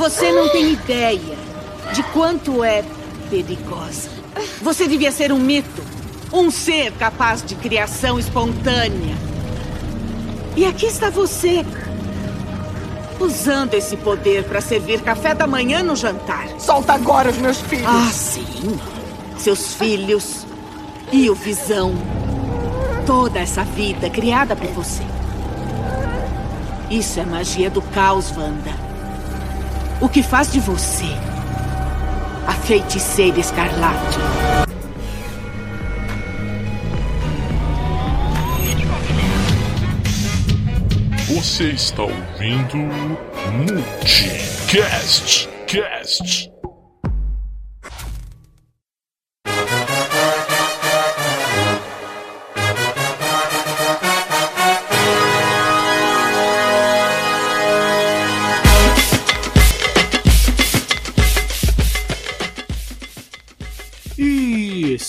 Você não tem ideia de quanto é perigosa. Você devia ser um mito. Um ser capaz de criação espontânea. E aqui está você. Usando esse poder para servir café da manhã no jantar. Solta agora os meus filhos. Ah, sim. Seus filhos. E o Visão. Toda essa vida criada por você. Isso é magia do caos, Wanda. O que faz de você a feiticeira escarlate. Você está ouvindo Multicast Cast.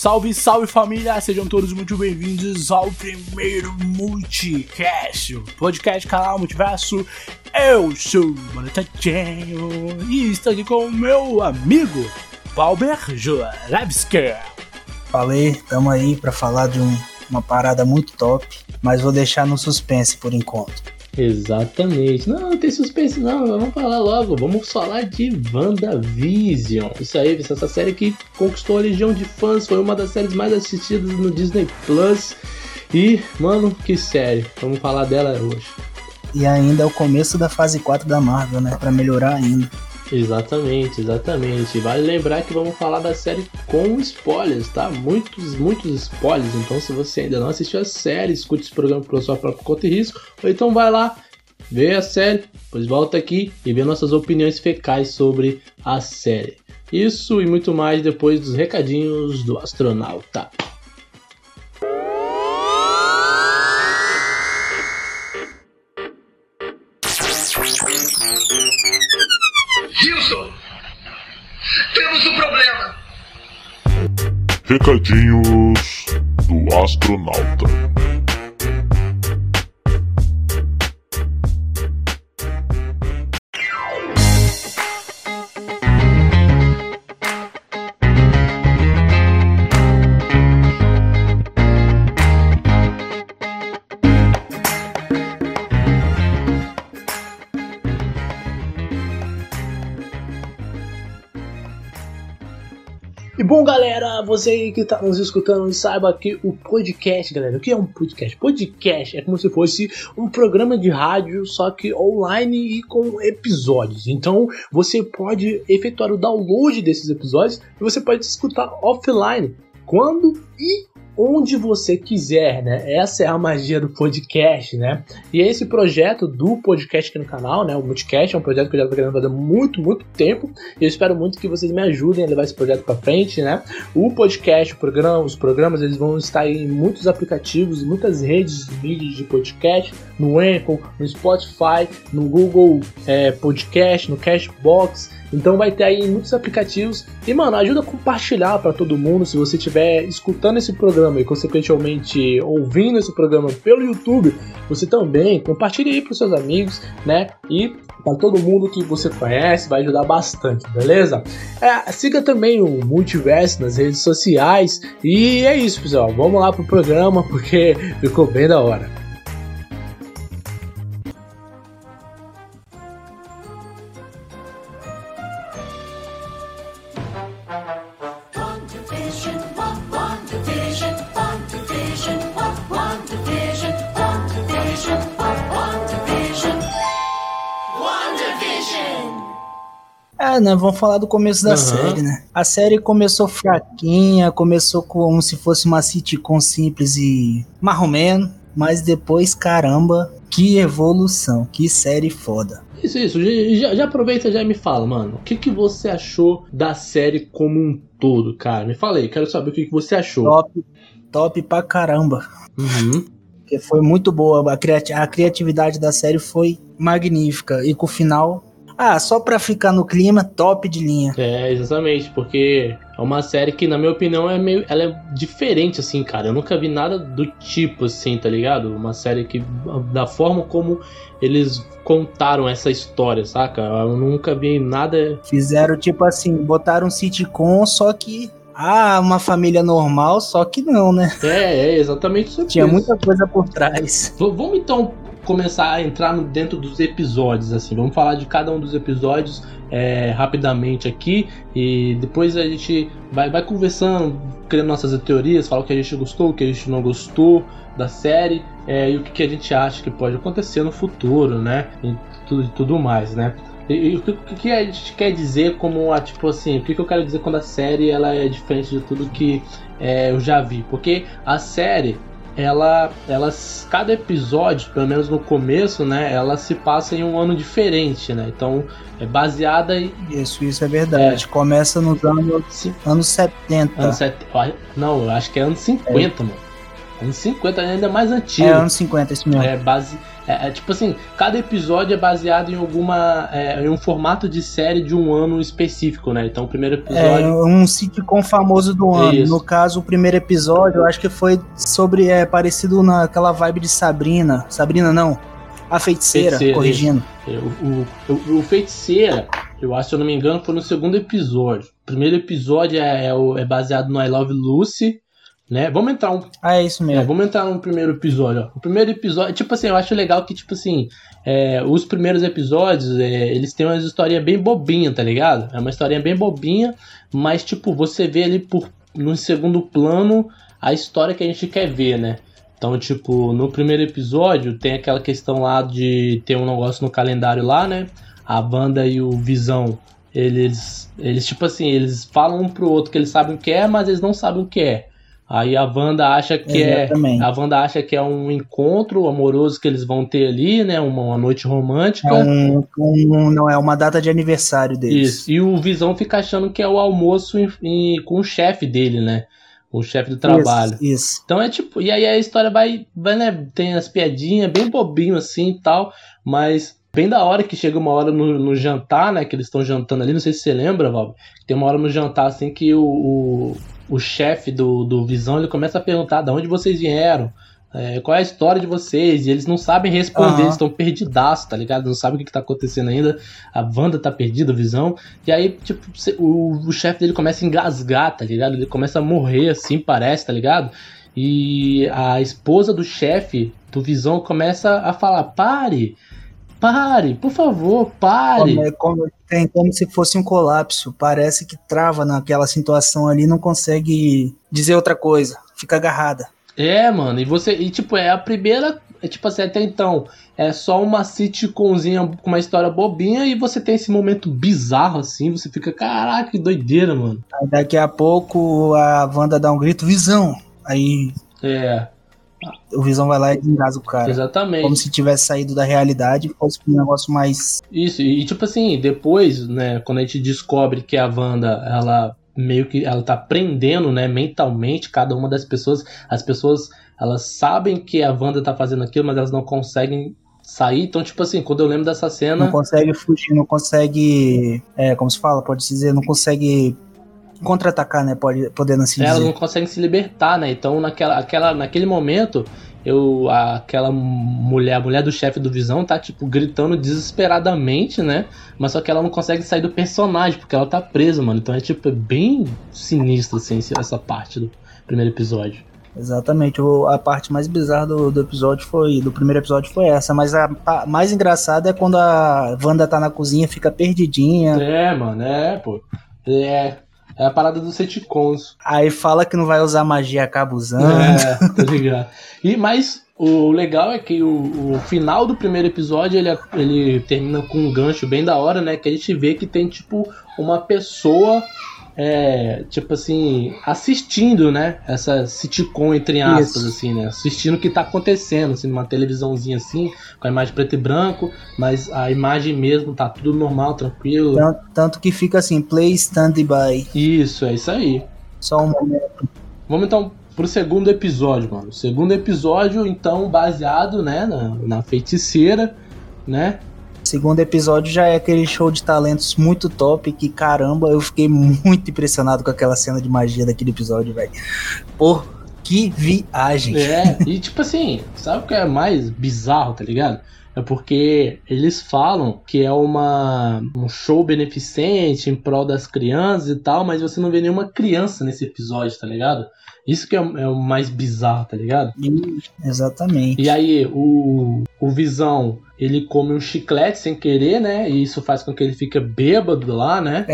Salve, salve família! Sejam todos muito bem-vindos ao primeiro Multicast, podcast canal Multiverso. Eu sou o Monetadinho e estou aqui com o meu amigo Valber Jorevski. Falei, tamo aí pra falar de um- uma parada muito top, mas vou deixar no suspense por enquanto. Exatamente. Não, não tem suspense não, vamos falar logo. Vamos falar de WandaVision. Isso aí, essa série que conquistou a legião de fãs, foi uma das séries mais assistidas no Disney Plus. E, mano, que série. Vamos falar dela hoje. E ainda é o começo da fase 4 da Marvel, né? Pra melhorar ainda. Exatamente, exatamente. Vale lembrar que vamos falar da série com spoilers, tá? Muitos, muitos spoilers. Então, se você ainda não assistiu a série, escute esse programa pela sua própria conta e risco. Ou então vai lá, vê a série, depois volta aqui e vê nossas opiniões fecais sobre a série. Isso e muito mais depois dos recadinhos do astronauta. Recadinhos do astronauta. Você aí que tá nos escutando, saiba que o podcast, galera, o que é um podcast? Podcast é como se fosse um programa de rádio, só que online e com episódios. Então, você pode efetuar o download desses episódios e você pode escutar offline, quando e onde você quiser, né? Essa é a magia do podcast, né? E esse projeto do podcast aqui no canal, né? O Multicast é um projeto que eu já tô querendo fazer há muito, muito tempo. E eu espero muito que vocês me ajudem a levar esse projeto para frente, né? O podcast, o programa, os programas, eles vão estar em muitos aplicativos, muitas redes de mídias de podcast, no Anchor, no Spotify, no Google é, Podcast, no Cashbox. Então vai ter aí muitos aplicativos. E, mano, ajuda a compartilhar para todo mundo. Se você estiver escutando esse programa e, consequentemente, ouvindo esse programa pelo YouTube, você também compartilhe aí para seus amigos, né? E para todo mundo que você conhece, vai ajudar bastante, beleza? É, siga também o Multiverso nas redes sociais. E é isso, pessoal. Vamos lá pro programa porque ficou bem da hora. É, né? Vamos falar do começo da Aham. série, né? A série começou fraquinha, começou como se fosse uma sitcom simples e marromeno, mas depois, caramba, que evolução, que série foda. Isso, isso. Já, já- já aproveita e já me fala, mano. O que, que você achou da série como um todo, cara? Me fala aí, quero saber o que, que você achou. Top, top pra caramba. Uhum. Porque foi muito boa, a, criati- a criatividade da série foi magnífica. E com o final, Ah, só pra ficar no clima, top de linha. É, exatamente, porque é uma série que, na minha opinião, é meio. Ela é diferente, assim, cara. Eu nunca vi nada do tipo, assim, tá ligado? Uma série que. Da forma como eles contaram essa história, saca? Eu nunca vi nada. Fizeram tipo assim, botaram um sitcom, só que. Ah, uma família normal, só que não, né? É, é exatamente isso. Tinha muita coisa por trás. V- Vamos então começar a entrar no- dentro dos episódios, assim. Vamos falar de cada um dos episódios é, rapidamente aqui e depois a gente vai, vai conversando, criando nossas teorias, falar o que a gente gostou, o que a gente não gostou da série é, e o que, que a gente acha que pode acontecer no futuro, né? E tudo, tudo mais, né? E, o que, que a gente quer dizer como a, tipo assim, o que, que eu quero dizer quando a série ela é diferente de tudo que é, eu já vi? Porque a série ela, elas, cada episódio, pelo menos no começo, né, ela se passa em um ano diferente, né? Então é baseada em Isso, isso é verdade. Começa nos anos, Sim. anos 70. anos set... não, eu acho que é anos 50, mano. Anos 50 ainda mais antigo. É, anos 50, isso mesmo. É base, é, é tipo assim, cada episódio é baseado em alguma, é, em um formato de série de um ano específico, né? Então o primeiro É, episódio um sitcom famoso do ano. Isso. No caso, o primeiro episódio, eu acho que foi sobre. É parecido naquela vibe de Sabrina. Sabrina não. A feiticeira, Feiticeira, corrigindo. É, O, o, o, Feiticeira, eu acho, se eu não me engano, foi no segundo episódio. O primeiro episódio é, é, é baseado no I Love Lucy, né? Vamos entrar um. Ah, é isso é, mesmo. vamos entrar no primeiro episódio, ó. O primeiro episódio, tipo assim, eu acho legal que, tipo assim, é, os primeiros episódios, é, eles têm uma historinha bem bobinha, tá ligado? É uma historinha bem bobinha, mas, tipo, você vê ali por, no segundo plano a história que a gente quer ver, né? Então, tipo, no primeiro episódio tem aquela questão lá de ter um negócio no calendário lá, né? A Wanda e o Visão, eles, eles tipo assim, eles falam um pro outro que eles sabem o que é, mas eles não sabem o que é. Aí a Wanda acha que é, Exatamente. a Wanda acha que é um encontro amoroso que eles vão ter ali, né? Uma, uma noite romântica. É um, um- não é uma data de aniversário deles. Isso. E o Visão fica achando que é o almoço em- em- com o chefe dele, né? O chefe do trabalho. Isso, isso. Então é tipo, e aí a história vai, vai né, tem as piadinhas, bem bobinho assim e tal, mas bem da hora que chega uma hora no, no jantar, né, que eles estão jantando ali, não sei se você lembra, Val, tem uma hora no jantar assim que o, o, o chefe do, do Visão, ele começa a perguntar de onde vocês vieram, é, qual é a história de vocês, e eles não sabem responder, Aham. eles estão perdidaço, tá ligado? Não sabem o que, que tá acontecendo ainda, a Wanda tá perdida, o Visão, e aí, tipo, o, o chefe dele começa a engasgar, tá ligado? Ele começa a morrer assim, parece, tá ligado? E a esposa do chefe do Visão começa a falar: pare, pare, por favor, pare. Como, é- como, tem como se fosse um colapso. Parece que trava naquela situação ali, não consegue dizer outra coisa. Fica agarrada. É, mano, e você. E tipo, é a primeira. É tipo assim, até então, é só uma sitcomzinha com uma história bobinha e você tem esse momento bizarro assim, você fica, caraca, que doideira, mano. Aí daqui a pouco a Wanda dá um grito, visão. Aí É, o Visão vai lá e desengasa o cara. exatamente. Como se tivesse saído da realidade e fosse um negócio mais. Isso, e tipo assim, depois, né, quando a gente descobre que a Wanda, ela meio que ela tá prendendo, né, mentalmente cada uma das pessoas, as pessoas, elas sabem que a Wanda tá fazendo aquilo, mas elas não conseguem sair. Então, tipo assim, quando eu lembro dessa Não cena, consegue fugir, não consegue. É, como se fala? Pode se dizer, não consegue contra-atacar, né? Pode, podendo assim elas dizer. não conseguem se libertar, né? Então, naquela, aquela, naquele momento, eu, a- aquela mulher, a mulher do chefe do Visão tá, tipo, gritando desesperadamente, né? Mas só que ela não consegue sair do personagem, porque ela tá presa, mano. Então é, tipo, é bem sinistro, assim, essa parte do primeiro episódio. Exatamente. O- a parte mais bizarra do, do episódio foi. Do primeiro episódio foi essa. Mas a, pa- mais engraçada é quando a Wanda tá na cozinha, fica perdidinha. É, mano, é, pô. É, é a parada dos sitcoms. Aí fala que não vai usar magia, acaba usando. É, tá ligado. E, mas o legal é que o, o final do primeiro episódio ele, ele termina com um gancho bem da hora, né? Que a gente vê que tem, tipo, uma pessoa, é, tipo assim, assistindo, né? Essa sitcom, entre aspas, Isso. assim, né? Assistindo o que tá acontecendo, assim, numa televisãozinha assim, com a imagem preto e branco, mas a imagem mesmo tá tudo normal, tranquilo. Tanto, tanto que fica assim, play stand-by. Isso, é isso aí. Só um momento. Vamos então pro segundo episódio, mano. O segundo episódio, então, baseado, né, na, na feiticeira, né? Segundo episódio já é aquele show de talentos muito top que, caramba, eu fiquei muito impressionado com aquela cena de magia daquele episódio, velho. Pô, que viagem. É, e tipo assim, sabe o que é mais bizarro, tá ligado? É porque eles falam que é uma, um show beneficente em prol das crianças e tal, mas você não vê nenhuma criança nesse episódio, tá ligado? Isso que é, o- é o mais bizarro, tá ligado? Exatamente. E aí, o, o Visão, ele come um chiclete sem querer, né? E isso faz com que ele fique bêbado lá, né?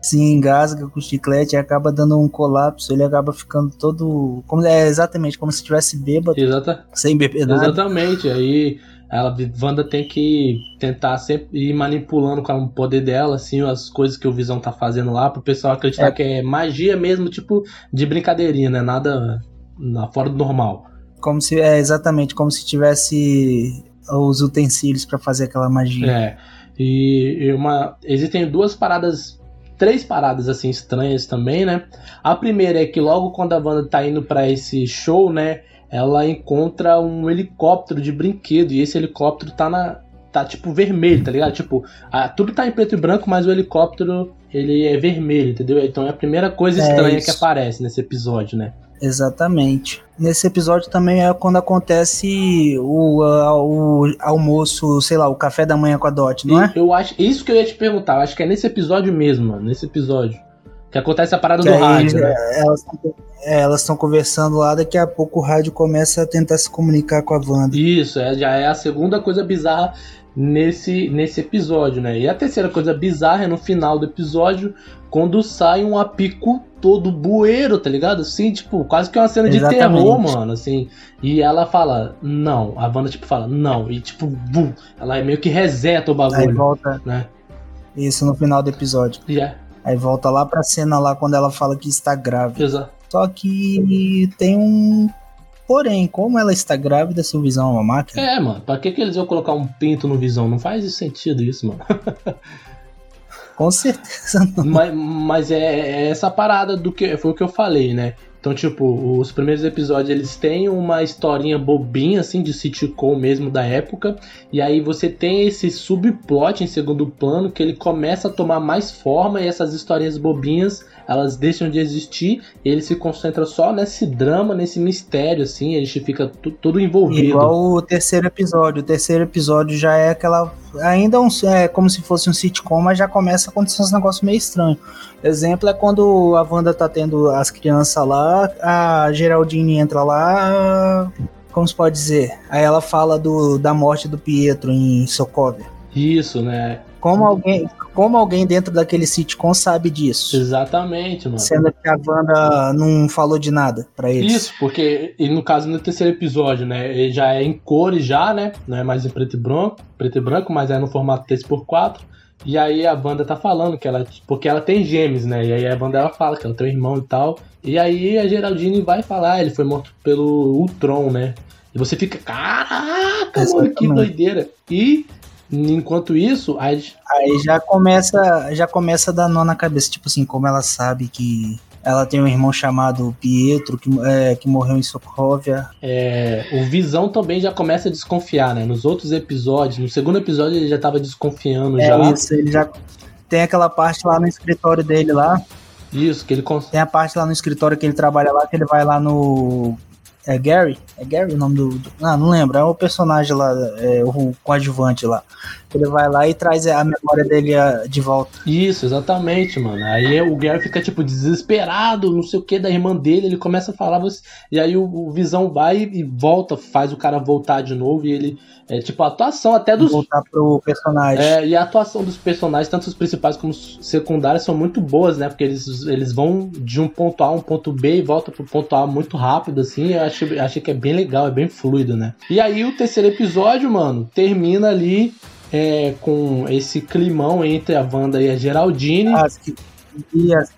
se engasga com o chiclete e acaba dando um colapso, ele acaba ficando todo. Como, é exatamente como se estivesse bêbado, Exata, sem beber nada. exatamente. Aí ela, Wanda tem que tentar sempre ir manipulando com o poder dela, assim, as coisas que o Visão tá fazendo lá, pro pessoal acreditar É. que é magia mesmo, tipo, de brincadeirinha, né? Nada na, fora do normal. Como se. É exatamente como se tivesse os utensílios pra fazer aquela magia. É. E uma. Existem duas paradas. Três paradas assim estranhas também, né? A primeira é que logo quando a Wanda tá indo pra esse show, né? Ela encontra um helicóptero de brinquedo. E esse helicóptero tá na. Tá tipo vermelho, tá ligado? Tipo, a- tudo tá em preto e branco, mas o helicóptero ele é vermelho, entendeu? Então é a primeira coisa É estranha isso. que aparece nesse episódio, né? Exatamente. Nesse episódio também é quando acontece o, a- o almoço, sei lá, o café da manhã com a Dot, não é? Eu acho. Isso que eu ia te perguntar, eu acho que é nesse episódio mesmo, mano. Nesse episódio. Que acontece a parada Que do aí rádio, né? é, elas tão- é, estão conversando lá, daqui a pouco o rádio começa a tentar se comunicar com a Wanda. Isso, é, já é a segunda coisa bizarra nesse, nesse episódio, né? E a terceira coisa bizarra é no final do episódio, quando sai um apico todo bueiro, tá ligado? Assim, tipo, quase que uma cena de Exatamente. terror, mano, assim. E ela fala, não. A Wanda, tipo, fala, não. E, tipo, bum, ela meio que reseta o Aí bagulho, volta né? isso no final do episódio. E é, Aí volta lá pra cena lá quando ela fala que está grávida. exa- Só que tem um. Porém, como ela está grávida, se o Visão é uma máquina, É, mano, pra que, que eles iam colocar um pinto no visão? Não faz sentido isso, mano. com certeza não. mas mas é, é essa parada do que foi o que eu falei, né? Então, tipo, os primeiros episódios eles têm uma historinha bobinha, assim, de sitcom mesmo da época. E aí você tem esse subplot em segundo plano que ele começa a tomar mais forma e essas historinhas bobinhas elas deixam de existir. E ele se concentra só nesse drama, nesse mistério, assim. A gente fica todo envolvido. Igual o terceiro episódio. O terceiro episódio já é aquela. Ainda um, é como se fosse um sitcom, mas já começa a acontecer uns negócios meio estranhos. Exemplo é quando a Wanda tá tendo as crianças lá, a Geraldine entra lá. Como se pode dizer? Aí ela fala do, da morte do Pietro em Sokovia. Isso, né? Como alguém, como alguém dentro daquele sitcom sabe disso? Exatamente, mano. Sendo que a Wanda não falou de nada pra eles. Isso, porque e no caso no terceiro episódio, né, ele já é em cores já, né, não é mais em preto e branco, preto e branco, mas é no formato 3x4. E aí a banda tá falando que ela, porque ela tem gêmeos, né, e aí a banda ela fala que ela tem um irmão e tal. E aí a Geraldine vai falar, ele foi morto pelo Ultron, né? E você fica, caraca, mano, que doideira. E enquanto isso, Aí já começa, já começa a dar nó na cabeça, tipo assim, como ela sabe que ela tem um irmão chamado Pietro, que, é, que morreu em Sokovia. é, o Visão também já começa a desconfiar, né? Nos outros episódios, no segundo episódio ele já tava desconfiando É já. isso, ele já tem aquela parte lá no escritório dele lá, Isso, que ele cons... tem a parte lá no escritório que ele trabalha lá, que ele vai lá no... É Gary? É Gary o nome do... do- Ah, não lembro, é o personagem lá, é, o coadjuvante lá. Ele vai lá e traz a memória dele ah, de volta. Isso, exatamente, mano. Aí o Gary fica, tipo, desesperado, não sei o que, da irmã dele, ele começa a falar, você... e aí o, o Visão vai e volta, faz o cara voltar de novo, e ele, é tipo, a atuação até dos... Voltar pro personagem. É, e a atuação dos personagens, tanto os principais como os secundários, são muito boas, né? Porque eles, eles vão de um ponto A a um ponto B e voltam pro ponto A muito rápido, assim. Eu achei, achei que é bem legal, é bem fluido, né? E aí o terceiro episódio, mano, termina ali é, com esse climão entre a Wanda e a Geraldine. As e as-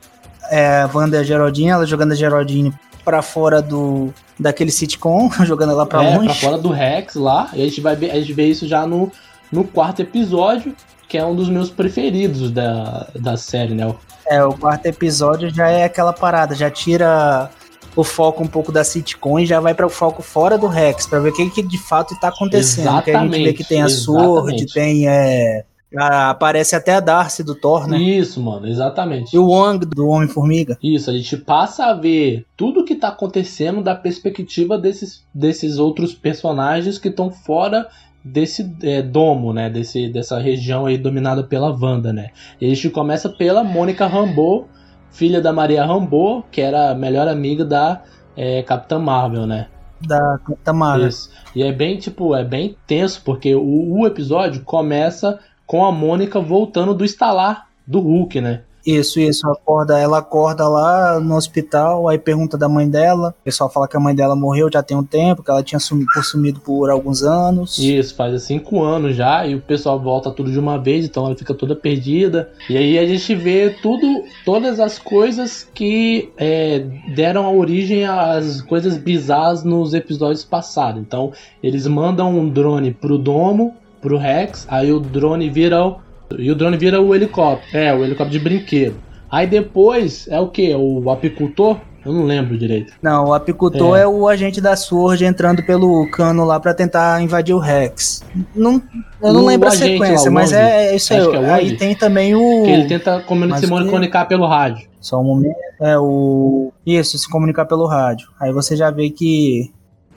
é, a Wanda e a Geraldine, ela jogando a Geraldine pra fora do daquele sitcom, jogando ela pra é, longe. pra fora do Rex lá. E a gente vai ver, a gente vê isso já no, no quarto episódio, que é um dos meus preferidos da, da série, né? É, o quarto episódio já é aquela parada, já tira o foco um pouco da sitcom e já vai para o foco fora do Rex, para ver o que, que de fato tá acontecendo. Que a gente vê que tem a Sword, exatamente. tem. É, a- aparece até a Darcy do Thor, né? Isso, mano, exatamente. E o Wong do Homem-Formiga. Isso, a gente passa a ver tudo que tá acontecendo da perspectiva desses, desses outros personagens que estão fora desse é, domo, né? Desse, dessa região aí dominada pela Wanda, né? E a gente começa pela Mônica Rambeau, filha da Maria Rambeau, que era a melhor amiga da é, Capitã Marvel, né? Da Capitã Marvel. Isso. E é bem, tipo, é bem tenso, porque o, o episódio começa com a Mônica voltando do estalar do Hulk, né? Isso, isso. Acorda, ela acorda lá no hospital, aí pergunta da mãe dela. O pessoal fala que a mãe dela morreu já tem um tempo, que ela tinha sumi- por sumido por alguns anos. Isso, faz cinco anos já, e o pessoal volta tudo de uma vez, então ela fica toda perdida. E aí a gente vê tudo, todas as coisas que é, deram a origem às coisas bizarras nos episódios passados. Então eles mandam um drone pro domo, pro Rex, aí o drone vira o, e o drone vira o helicóptero, é, o helicóptero de brinquedo. Aí depois é o que? O apicultor? Eu não lembro direito. Não, o apicultor É. é. o agente da Sword entrando pelo cano lá pra tentar invadir o Rex. Não, eu não O lembro a lá, sequência, o mas Wong. é, isso aí. Que é aí tem também o. Que ele tenta se comunicar pelo rádio. Só um momento. É o. Isso, se comunicar pelo rádio. Aí você já vê que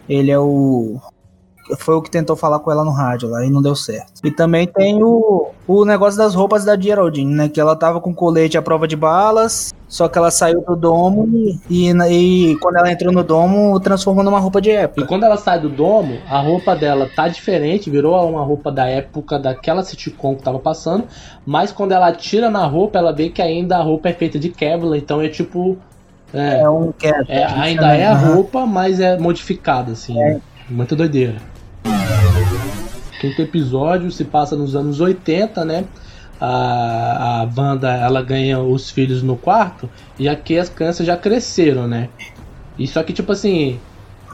ele é o. Foi o que tentou falar com ela no rádio lá e não deu certo. E também tem o, o negócio das roupas da Geraldine, né? Que ela tava com colete à prova de balas, só que ela saiu do domo e, e, e quando ela entrou no domo, transformou numa roupa de E época. quando ela sai do domo, a roupa dela tá diferente, virou uma roupa da época daquela sitcom que tava passando, mas quando ela tira na roupa, ela vê que ainda a roupa é feita de Kevlar, então é tipo. É, É um cap. é, ainda é a Aham. roupa, mas é modificada, assim. Muito doideira. Quinto episódio se passa nos anos 80, né? A, a Wanda ela ganha os filhos no quarto e aqui as crianças já cresceram, né? E só que, tipo assim,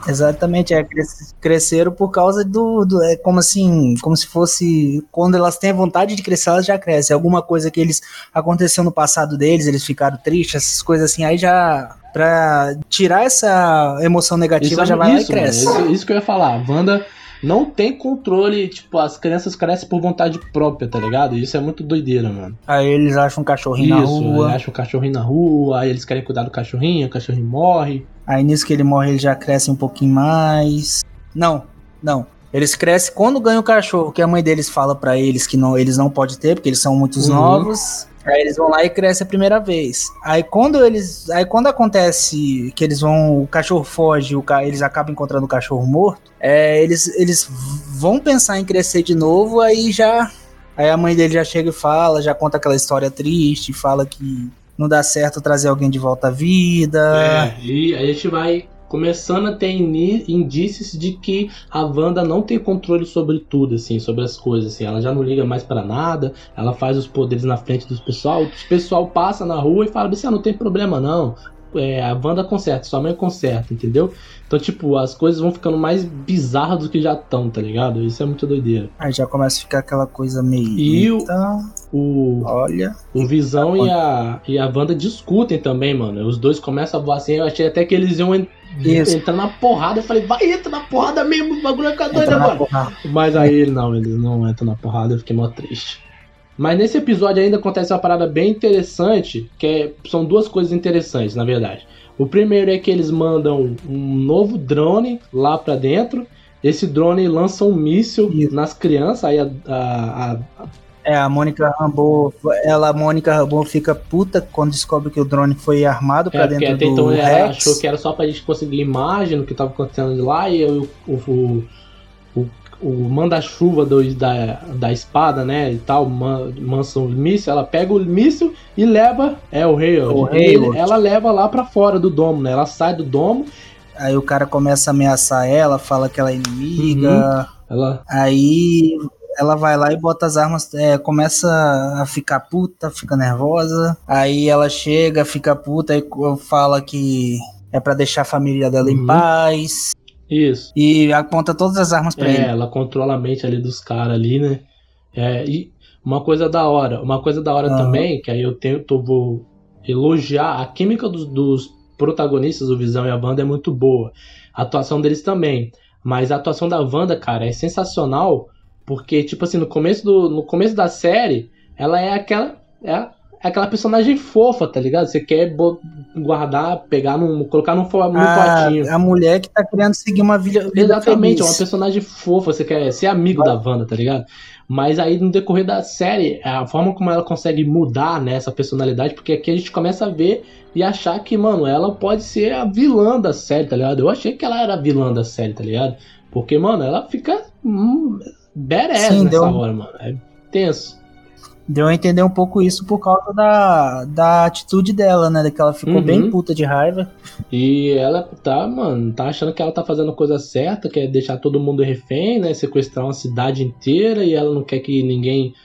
Exatamente, é, cres- cresceram por causa do, do- É como assim, como se fosse. Quando elas têm vontade de crescer, elas já crescem. Alguma coisa que eles. aconteceu no passado deles, eles ficaram tristes, essas coisas assim, aí já. Pra tirar essa emoção negativa, Isso, já vai isso, lá e cresce. mano, isso, isso que eu ia falar. A Wanda não tem controle, tipo, as crianças crescem por vontade própria, tá ligado? Isso é muito doideira, mano. Aí eles acham um cachorrinho na isso, rua. ele acha o cachorrinho na rua, aí eles querem cuidar do cachorrinho, o cachorrinho morre. Aí nisso que ele morre, ele já cresce um pouquinho mais. Não, não. Eles crescem quando ganham o cachorro, que a mãe deles fala pra eles que não, eles não podem ter, porque eles são muitos Uhum. novos. Aí eles vão lá e crescem a primeira vez. Aí quando eles, aí quando acontece que eles vão, o cachorro foge, o ca, eles acabam encontrando o cachorro morto, é, eles eles vão pensar em crescer de novo, aí já aí a mãe dele já chega e fala, já conta aquela história triste, fala que não dá certo trazer alguém de volta à vida. É, e aí a gente vai começando a ter indícios de que a Wanda não tem controle sobre tudo, assim, sobre as coisas, assim. Ela já não liga mais pra nada, ela faz os poderes na frente dos pessoal, o pessoal passa na rua e fala assim, ah, não tem problema não. É, a Wanda conserta, sua mãe conserta, entendeu? Então, tipo, as coisas vão ficando mais bizarras do que já estão, tá ligado? Isso é muito doideira. Aí já começa a ficar aquela coisa meio. E o- O, olha. o Visão e a, e a Wanda discutem também, mano. Os dois começam a voar assim. Eu achei até que eles iam Isso. entrar na porrada. Eu falei, vai, entra na porrada mesmo, o bagulho vai ficar doido Entra na agora. porrada. Mas aí não, eles não entram na porrada, eu fiquei mó triste. Mas nesse episódio ainda acontece uma parada bem interessante, que é- são duas coisas interessantes, na verdade. O primeiro é que eles mandam um novo drone lá pra dentro. Esse drone lança um míssil Isso. nas crianças, aí a- a- a, É, a Mônica Rambeau, ela, a Mônica Rambeau fica puta quando descobre que o drone foi armado pra É, dentro até do então ela Rex. achou que era só pra gente conseguir imagem do que tava acontecendo de lá e o, o, o, o, o manda-chuva da, da espada, né, e tal, man, mansa o míssil, ela pega o míssil e leva, é o Hayward, O Hayward. ela leva lá pra fora do domo, né, ela sai do domo, Aí o cara começa a ameaçar ela, fala que ela é inimiga. ela, Aí ela vai lá e bota as armas, é, começa a ficar puta, fica nervosa. Aí ela chega, fica puta e fala que é pra deixar a família dela em Uhum. paz. isso. E aponta todas as armas pra É, ele. ela controla a mente ali dos caras ali, né? É, e uma coisa da hora, uma coisa da hora Aham. também, que aí eu tento, vou elogiar a química dos, dos protagonistas, o Visão e a Wanda, é muito boa. A atuação deles também. Mas a atuação da Wanda, cara, é sensacional. Porque, tipo assim, no começo, do, no começo da série, ela é aquela. É, é aquela personagem fofa, tá ligado? Você quer guardar, pegar num. colocar num, num potinho. A, a mulher que tá querendo seguir uma vida, Exatamente, é uma feliz. personagem fofa, você quer ser amigo da Wanda, tá ligado? Mas aí no decorrer da série, a forma como ela consegue mudar né, essa personalidade, porque aqui a gente começa a ver e achar que, mano, ela pode ser a vilã da série, tá ligado? Eu achei que ela era a vilã da série, tá ligado? Porque, mano, ela fica hum, badass Sim, nessa deu- hora, mano. É tenso. Deu a entender um pouco isso por causa da, da atitude dela, né? Que ela ficou Uhum. bem puta de raiva. E ela tá, mano, tá achando que ela tá fazendo a coisa certa, quer deixar todo mundo refém, né? Sequestrar uma cidade inteira e ela não quer que ninguém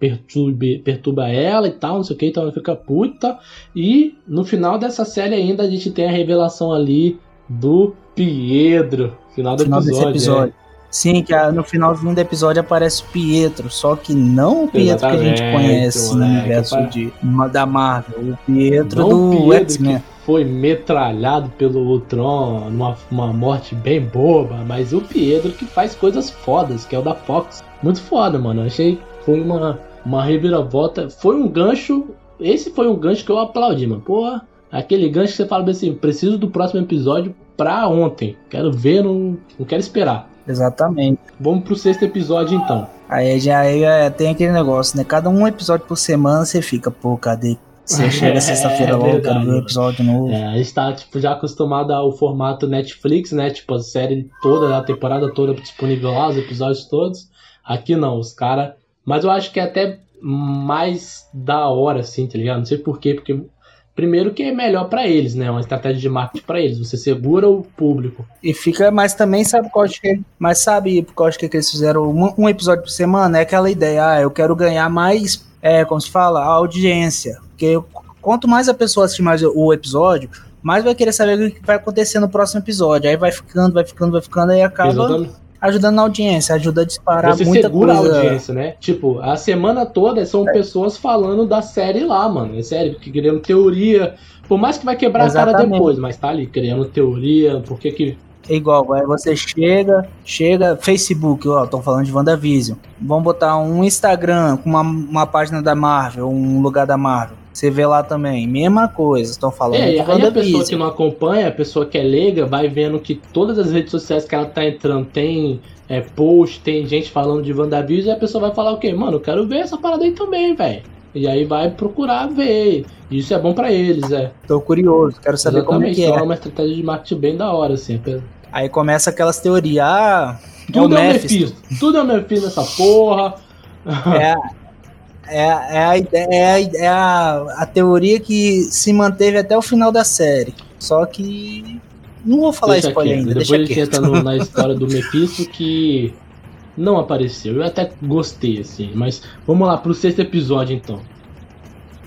perturbe, perturba ela e tal, não sei o que, então ela fica puta. E no final dessa série ainda a gente tem a revelação ali do Pietro. Final do final desse episódio. episódio. Sim, que no finalzinho do episódio aparece o Pietro, só que não o Pietro que a gente Exatamente, conhece no universo pai. de, da Marvel. O Pietro Não do X-Men. que foi metralhado pelo Ultron numa uma morte bem boba, mas o Pietro que faz coisas fodas, que é o da Fox. Muito foda, mano. Achei que foi uma, uma reviravolta. Foi um gancho. Esse foi um gancho que eu aplaudi, mano. Porra, aquele gancho que você fala assim: preciso do próximo episódio pra ontem. Quero ver, não, não quero esperar. Exatamente. Vamos pro sexto episódio então. Aí já aí, é, tem aquele negócio, né? Cada um episódio por semana você fica, pô, cadê? Você chega É, sexta-feira é logo, quero ver o mano. episódio novo. É, a gente tá tipo, já acostumado ao formato Netflix, né? Tipo, a série toda, a temporada toda disponível lá, os episódios todos. Aqui não, os caras. Mas eu acho que é até mais da hora, assim, tá ligado? Não sei porquê, porque. Primeiro que é melhor pra eles, né? Uma estratégia de marketing pra eles. Você segura o público. E fica, mas também sabe qual acho que mas sabe por causa que eles fizeram um, um episódio por semana, é aquela ideia, ah, eu quero ganhar mais, é, como se fala, a audiência. Porque quanto mais a pessoa assistir mais o episódio, mais vai querer saber o que vai acontecer no próximo episódio. Aí vai ficando, vai ficando, vai ficando, aí acaba Exatamente. Ajudando na audiência, ajuda a disparar Você muita segura coisa. a audiência, né? Tipo, a semana toda são pessoas falando da série lá, mano. É sério, que criando teoria. Por mais que vai quebrar a cara Exatamente. depois, mas tá ali criando teoria, por que que É igual, aí você chega, chega, Facebook, ó, estão falando de WandaVision. Vamos botar um Instagram com uma, uma página da Marvel, um lugar da Marvel. Você vê lá também, mesma coisa, estão falando É, de aí a pessoa que não acompanha, a pessoa que é leiga, vai vendo que todas as redes sociais que ela tá entrando tem é, post, tem gente falando de WandaVision, e a pessoa vai falar o quê? Mano, eu quero ver essa parada aí também, velho. E aí vai procurar ver. Isso é bom pra eles, é. Tô curioso, quero saber como é Exatamente, que é é. uma estratégia de marketing bem da hora, assim. Aí começa aquelas teorias, ah, é Tudo é o Mephisto. Tudo é o Mephisto nessa porra. É, a- é, é, a, ideia- é, a, é a, a teoria que se manteve até o final da série. Só que. Não vou falar Deixa spoiler quieto. ainda, Depois deixa a gente quieto. entra no- na história do Mephisto que não apareceu. Eu até gostei, assim. Mas vamos lá pro sexto episódio, então.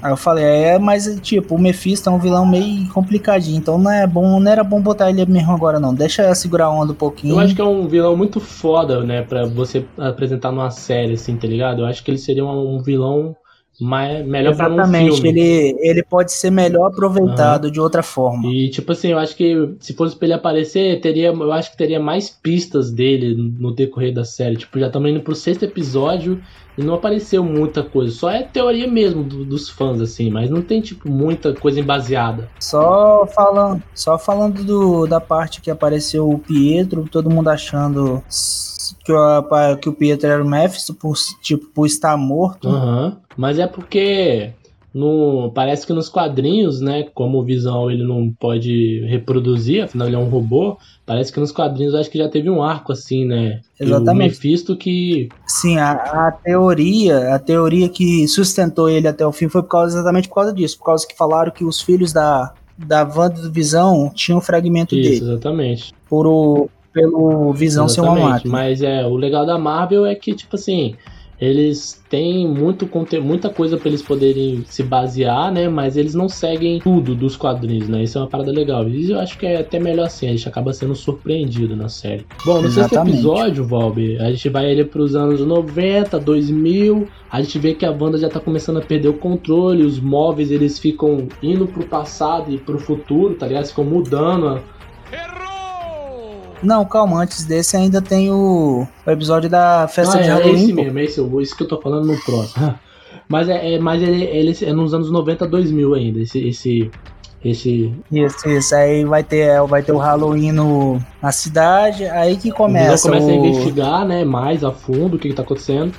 Aí eu falei, é, mas tipo, o Mephisto é um vilão meio complicadinho, então não é bom, não era bom botar ele mesmo agora não. Deixa segurar a onda um pouquinho. Eu acho que é um vilão muito foda, né, pra você apresentar numa série, assim, tá ligado? Eu acho que ele seria um vilão mais, melhor pra um Exatamente, filme. ele, ele pode ser melhor aproveitado de outra forma. E, tipo assim, eu acho que se fosse pra ele aparecer, teria, eu acho que teria mais pistas dele no decorrer da série. Tipo, já estamos indo pro sexto episódio e não apareceu muita coisa. Só é teoria mesmo do- dos fãs, assim, mas não tem, tipo, muita coisa embaseada. Só falando, só falando do, da parte que apareceu o Pietro, todo mundo achando que o, que o Pietro era o Mephisto por, tipo, por estar morto. Aham. Mas é porque no, parece que nos quadrinhos, né? Como o Visão ele não pode reproduzir, afinal ele é um robô. Parece que nos quadrinhos acho que já teve um arco assim, né? Exatamente. O Mephisto que. Sim, a, a teoria, a teoria que sustentou ele até o fim foi por causa, exatamente por causa disso, por causa que falaram que os filhos da da Wanda do Visão tinham um fragmento Isso, dele, exatamente. por o, pelo Visão ser uma Exatamente. máquina. Mas é, o legal da Marvel é que, tipo assim, eles têm muito conte- muita coisa pra eles poderem se basear, né? Mas eles não seguem tudo dos quadrinhos, né? Isso é uma parada legal. E eu acho que é até melhor assim, a gente acaba sendo surpreendido na série. Bom, no sexto Exatamente. episódio, Valber, a gente vai ali pros anos 90, 2000, a gente vê que a Wanda já tá começando a perder o controle, os móveis eles ficam indo pro passado e pro futuro, tá ligado? Eles ficam mudando a, Não, calma, antes desse ainda tem o, o episódio da festa ah, de é, Halloween. esse pô. mesmo, esse, esse que eu tô falando no próximo. mas é, é- mas ele, ele é nos anos 90, 2000 ainda, esse, esse, esse Isso, isso. Aí vai ter, é, vai ter o Halloween no, na cidade, aí que começa. começa a o- investigar, né, mais a fundo o que, que tá acontecendo.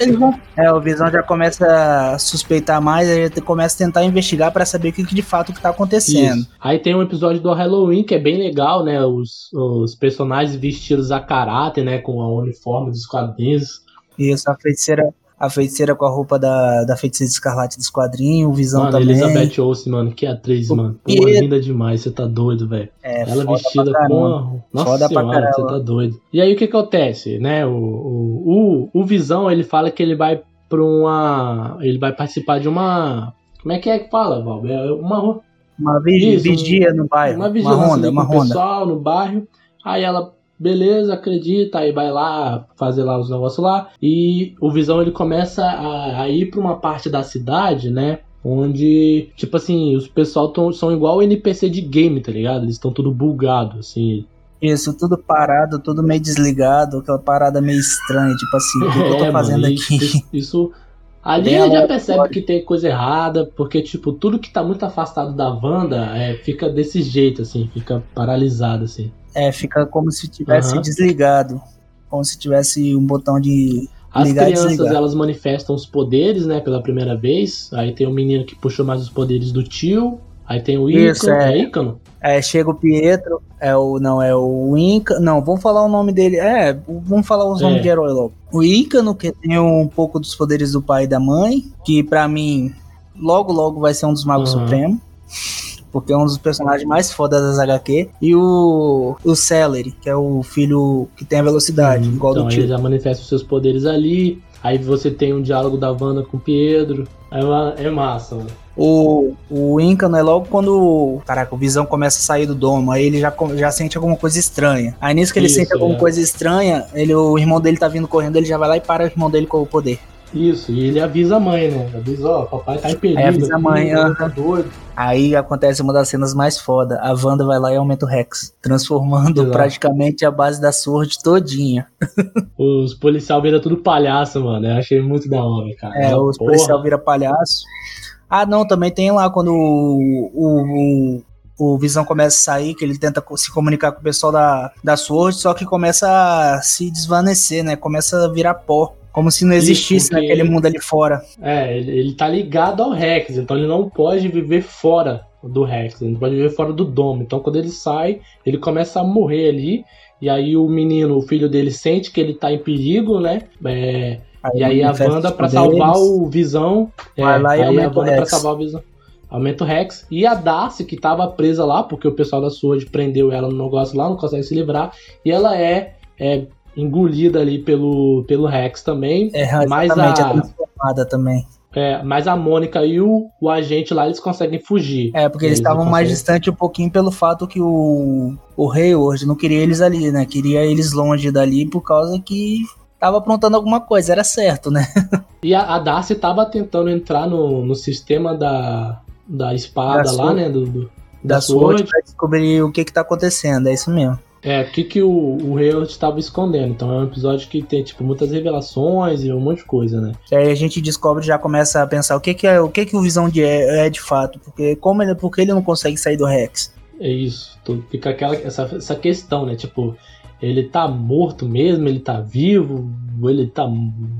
Eles vão- É, o Visão já começa a suspeitar mais, aí ele começa a tentar investigar pra saber o que, que de fato que tá acontecendo. Isso. Aí tem um episódio do Halloween que é bem legal, né, os, os personagens vestidos a caráter, né, com a uniforme dos quadrinhos. Isso, a feiticeira, a feiticeira com a roupa da, da feiticeira escarlate dos quadrinhos, o Visão Mano, também. Elizabeth Olsen, mano, que atriz, mano. Pô, Pietro. linda demais, você tá doido, velho. É, Ela vestida com. Nossa Foda senhora, você tá doido. E aí o que acontece, né? O, o, o, o Visão, ele fala que ele vai pra uma. Ele vai participar de uma. Como é que é que fala, Val? É uma, Uma vi- Isso, vigia no bairro. uma Uma, vigilância ronda, uma o ronda. pessoal no bairro. Aí ela, beleza, acredita, aí vai lá fazer lá os negócios lá. E o Visão ele começa a, a ir pra uma parte da cidade, né? Onde, tipo assim, os pessoal tão, são igual NPC de game, tá ligado? Eles estão tudo bugado, assim. Isso, tudo parado, tudo meio desligado, aquela parada meio estranha, tipo assim, o que, que eu tô É, fazendo mano, aqui? Isso, isso- ali ele já percebe que tem coisa errada, porque, tipo, tudo que tá muito afastado da Wanda é, fica desse jeito, assim, fica paralisado, assim. É, fica como se tivesse Aham. desligado. Como se tivesse um botão de. As Ligar e crianças, desligar. elas manifestam os poderes, né, pela primeira vez. Aí tem o menino que puxou mais os poderes do tio. Aí tem o Isso, Ícano. é. É? É, chega o Pietro, é o. Não, é o Inca. Não, vamos falar o nome dele. É, vamos falar os É. nomes de herói logo. O Ícano, que tem um pouco dos poderes do pai e da mãe, que pra mim, logo, logo vai ser um dos Magos Uhum. Supremos. Porque é um dos personagens mais fodas das HQ. E o, o Celery, que é o filho que tem a velocidade, igual então, do ele tio. já manifesta os seus poderes ali. Aí você tem um diálogo da Wanda com o Pedro. É, é massa, mano. O, o Ícano é logo quando caraca, o Visão começa a sair do domo, aí ele já, já sente alguma coisa estranha. Aí nisso que ele Isso, sente alguma é. coisa estranha, ele, o irmão dele tá vindo correndo, ele já vai lá e para o irmão dele com o poder. Isso, e ele avisa a mãe, né? Avisa, ó, papai tá em perigo. Aí avisa a mãe, tá doido. Aí acontece uma das cenas mais foda. A Wanda vai lá e aumenta o Rex, transformando Exato. praticamente a base da Sword todinha. Os policial viram tudo palhaço, mano. Eu achei muito da hora, cara. É, os Porra. policial vira palhaço. Ah, não, também tem lá quando o, o, o, o Visão começa a sair, que ele tenta se comunicar com o pessoal da, da Sword, só que começa a se desvanecer, né? Começa a virar pó. Como se não Isso, existisse porque- naquele mundo ali fora. É, ele, ele tá ligado ao Rex, então ele não pode viver fora do Rex, ele não pode viver fora do domo. Então quando ele sai, ele começa a morrer ali. E aí o menino, o filho dele, sente que ele tá em perigo, né? É, e aí a Wanda, os pra salvar o Visão, é, Vai lá e aí a Wanda pra salvar o Visão. Aumenta o Rex. E a Darcy, que tava presa lá, porque o pessoal da Sword prendeu ela no negócio lá, não consegue se livrar. E ela é, é engolida ali pelo, pelo Rex também. É, Mas exatamente, a- é também. É, mas a Mônica e o, o agente lá, eles conseguem fugir. É, porque eles estavam mais distantes um pouquinho pelo fato que o, o Hayward não queria eles ali, né? Queria eles longe dali por causa que tava aprontando alguma coisa, era certo, né? E a, a Darcy tava tentando entrar no, no sistema da, da espada Da lá, né? Do, do- Da, da Sword Sword. pra descobrir o que que tá acontecendo, é isso mesmo. É, o que, que o, o Hayward estava escondendo. Então é um episódio que tem, tipo, muitas revelações e um monte de coisa, né? E aí a gente descobre, já começa a pensar o que que é, o que que o Visão de é, é de fato, porque como ele, porque ele não consegue sair do Rex. É isso. Fica aquela, essa, essa questão, né? Tipo, ele tá morto mesmo, ele tá vivo, ou ele tá.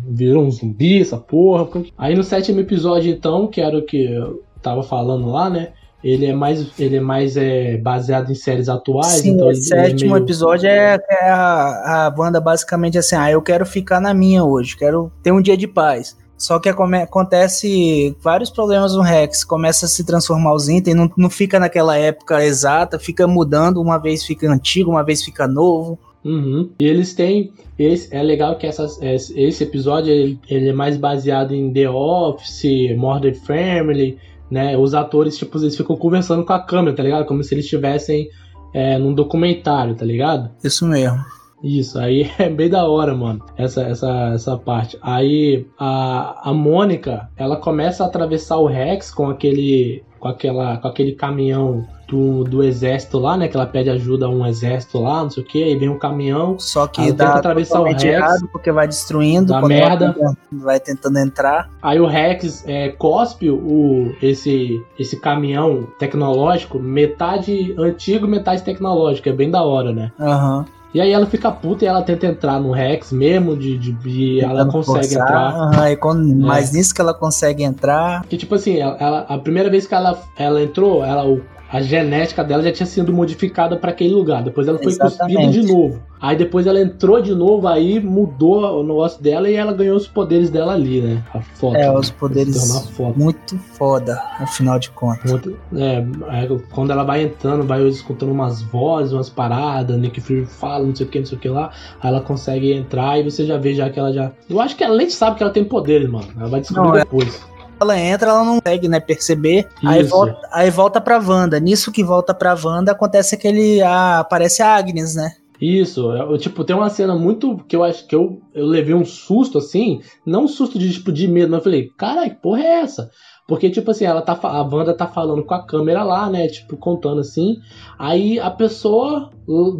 virou um zumbi, essa porra. Aí no sétimo episódio, então, que era o que eu tava falando lá, né? Ele é mais, ele é mais é, baseado em séries atuais. Sim, então o ele sétimo é meio... episódio é, é a, a Wanda basicamente assim, ah, eu quero ficar na minha hoje, quero ter um dia de paz. Só que acontece vários problemas no Rex, começa a se transformar os itens, não, não fica naquela época exata, fica mudando, uma vez fica antigo, uma vez fica novo. Uhum. E eles têm. Esse, é legal que essas, esse esse episódio ele, ele é mais baseado em The Office, Modern Family, né? Os atores, tipo, eles ficam conversando com a câmera, tá ligado? Como se eles estivessem é, num documentário, tá ligado? Isso mesmo. Isso, aí é bem da hora, mano, essa, essa, essa parte. Aí a, a Mônica, ela começa a atravessar o Rex com aquele, com aquela, com aquele caminhão do, do exército lá, né? Que ela pede ajuda a um exército lá, não sei o que, aí vem um caminhão, Só que dá atravessar o Rex, errado, porque vai destruindo. dá merda. Vai tentando entrar. Aí o Rex é, cospe o, esse, esse caminhão tecnológico, metade antigo, metade tecnológico, é bem da hora, né? Aham. E aí ela fica puta e ela tenta entrar no Rex mesmo, de, de, de- ela consegue forçar, entrar. aham, e quando- Mas nisso que ela consegue entrar. Que tipo assim, ela, ela- a primeira vez que ela, ela entrou, ela, o- a genética dela já tinha sido modificada pra aquele lugar. Depois ela foi cuspida Exatamente. de novo. Aí depois ela entrou de novo, aí mudou o negócio dela e ela ganhou os poderes dela ali, né? A foto. É, né? os poderes foto. muito foda, no final de contas. Muito- é, aí quando ela vai entrando, vai escutando umas vozes, umas paradas, Nick Fury fala, não sei o que, não sei o que lá, aí ela consegue entrar e você já vê já que ela já. Eu acho que ela nem sabe que ela tem poderes, mano. Ela vai descobrir Não, é- depois. Ela entra, ela não consegue, né, perceber. Aí volta, aí volta pra Wanda. Nisso que volta pra Wanda, acontece aquele. Ah, aparece a Agnes, né? Isso, eu, tipo, tem uma cena muito que eu acho que eu, eu levei um susto assim, não um susto de tipo de medo, mas eu falei, caralho, que porra é essa? Porque, tipo assim, ela tá, a Wanda tá falando com a câmera lá, né? Tipo, contando assim. Aí a pessoa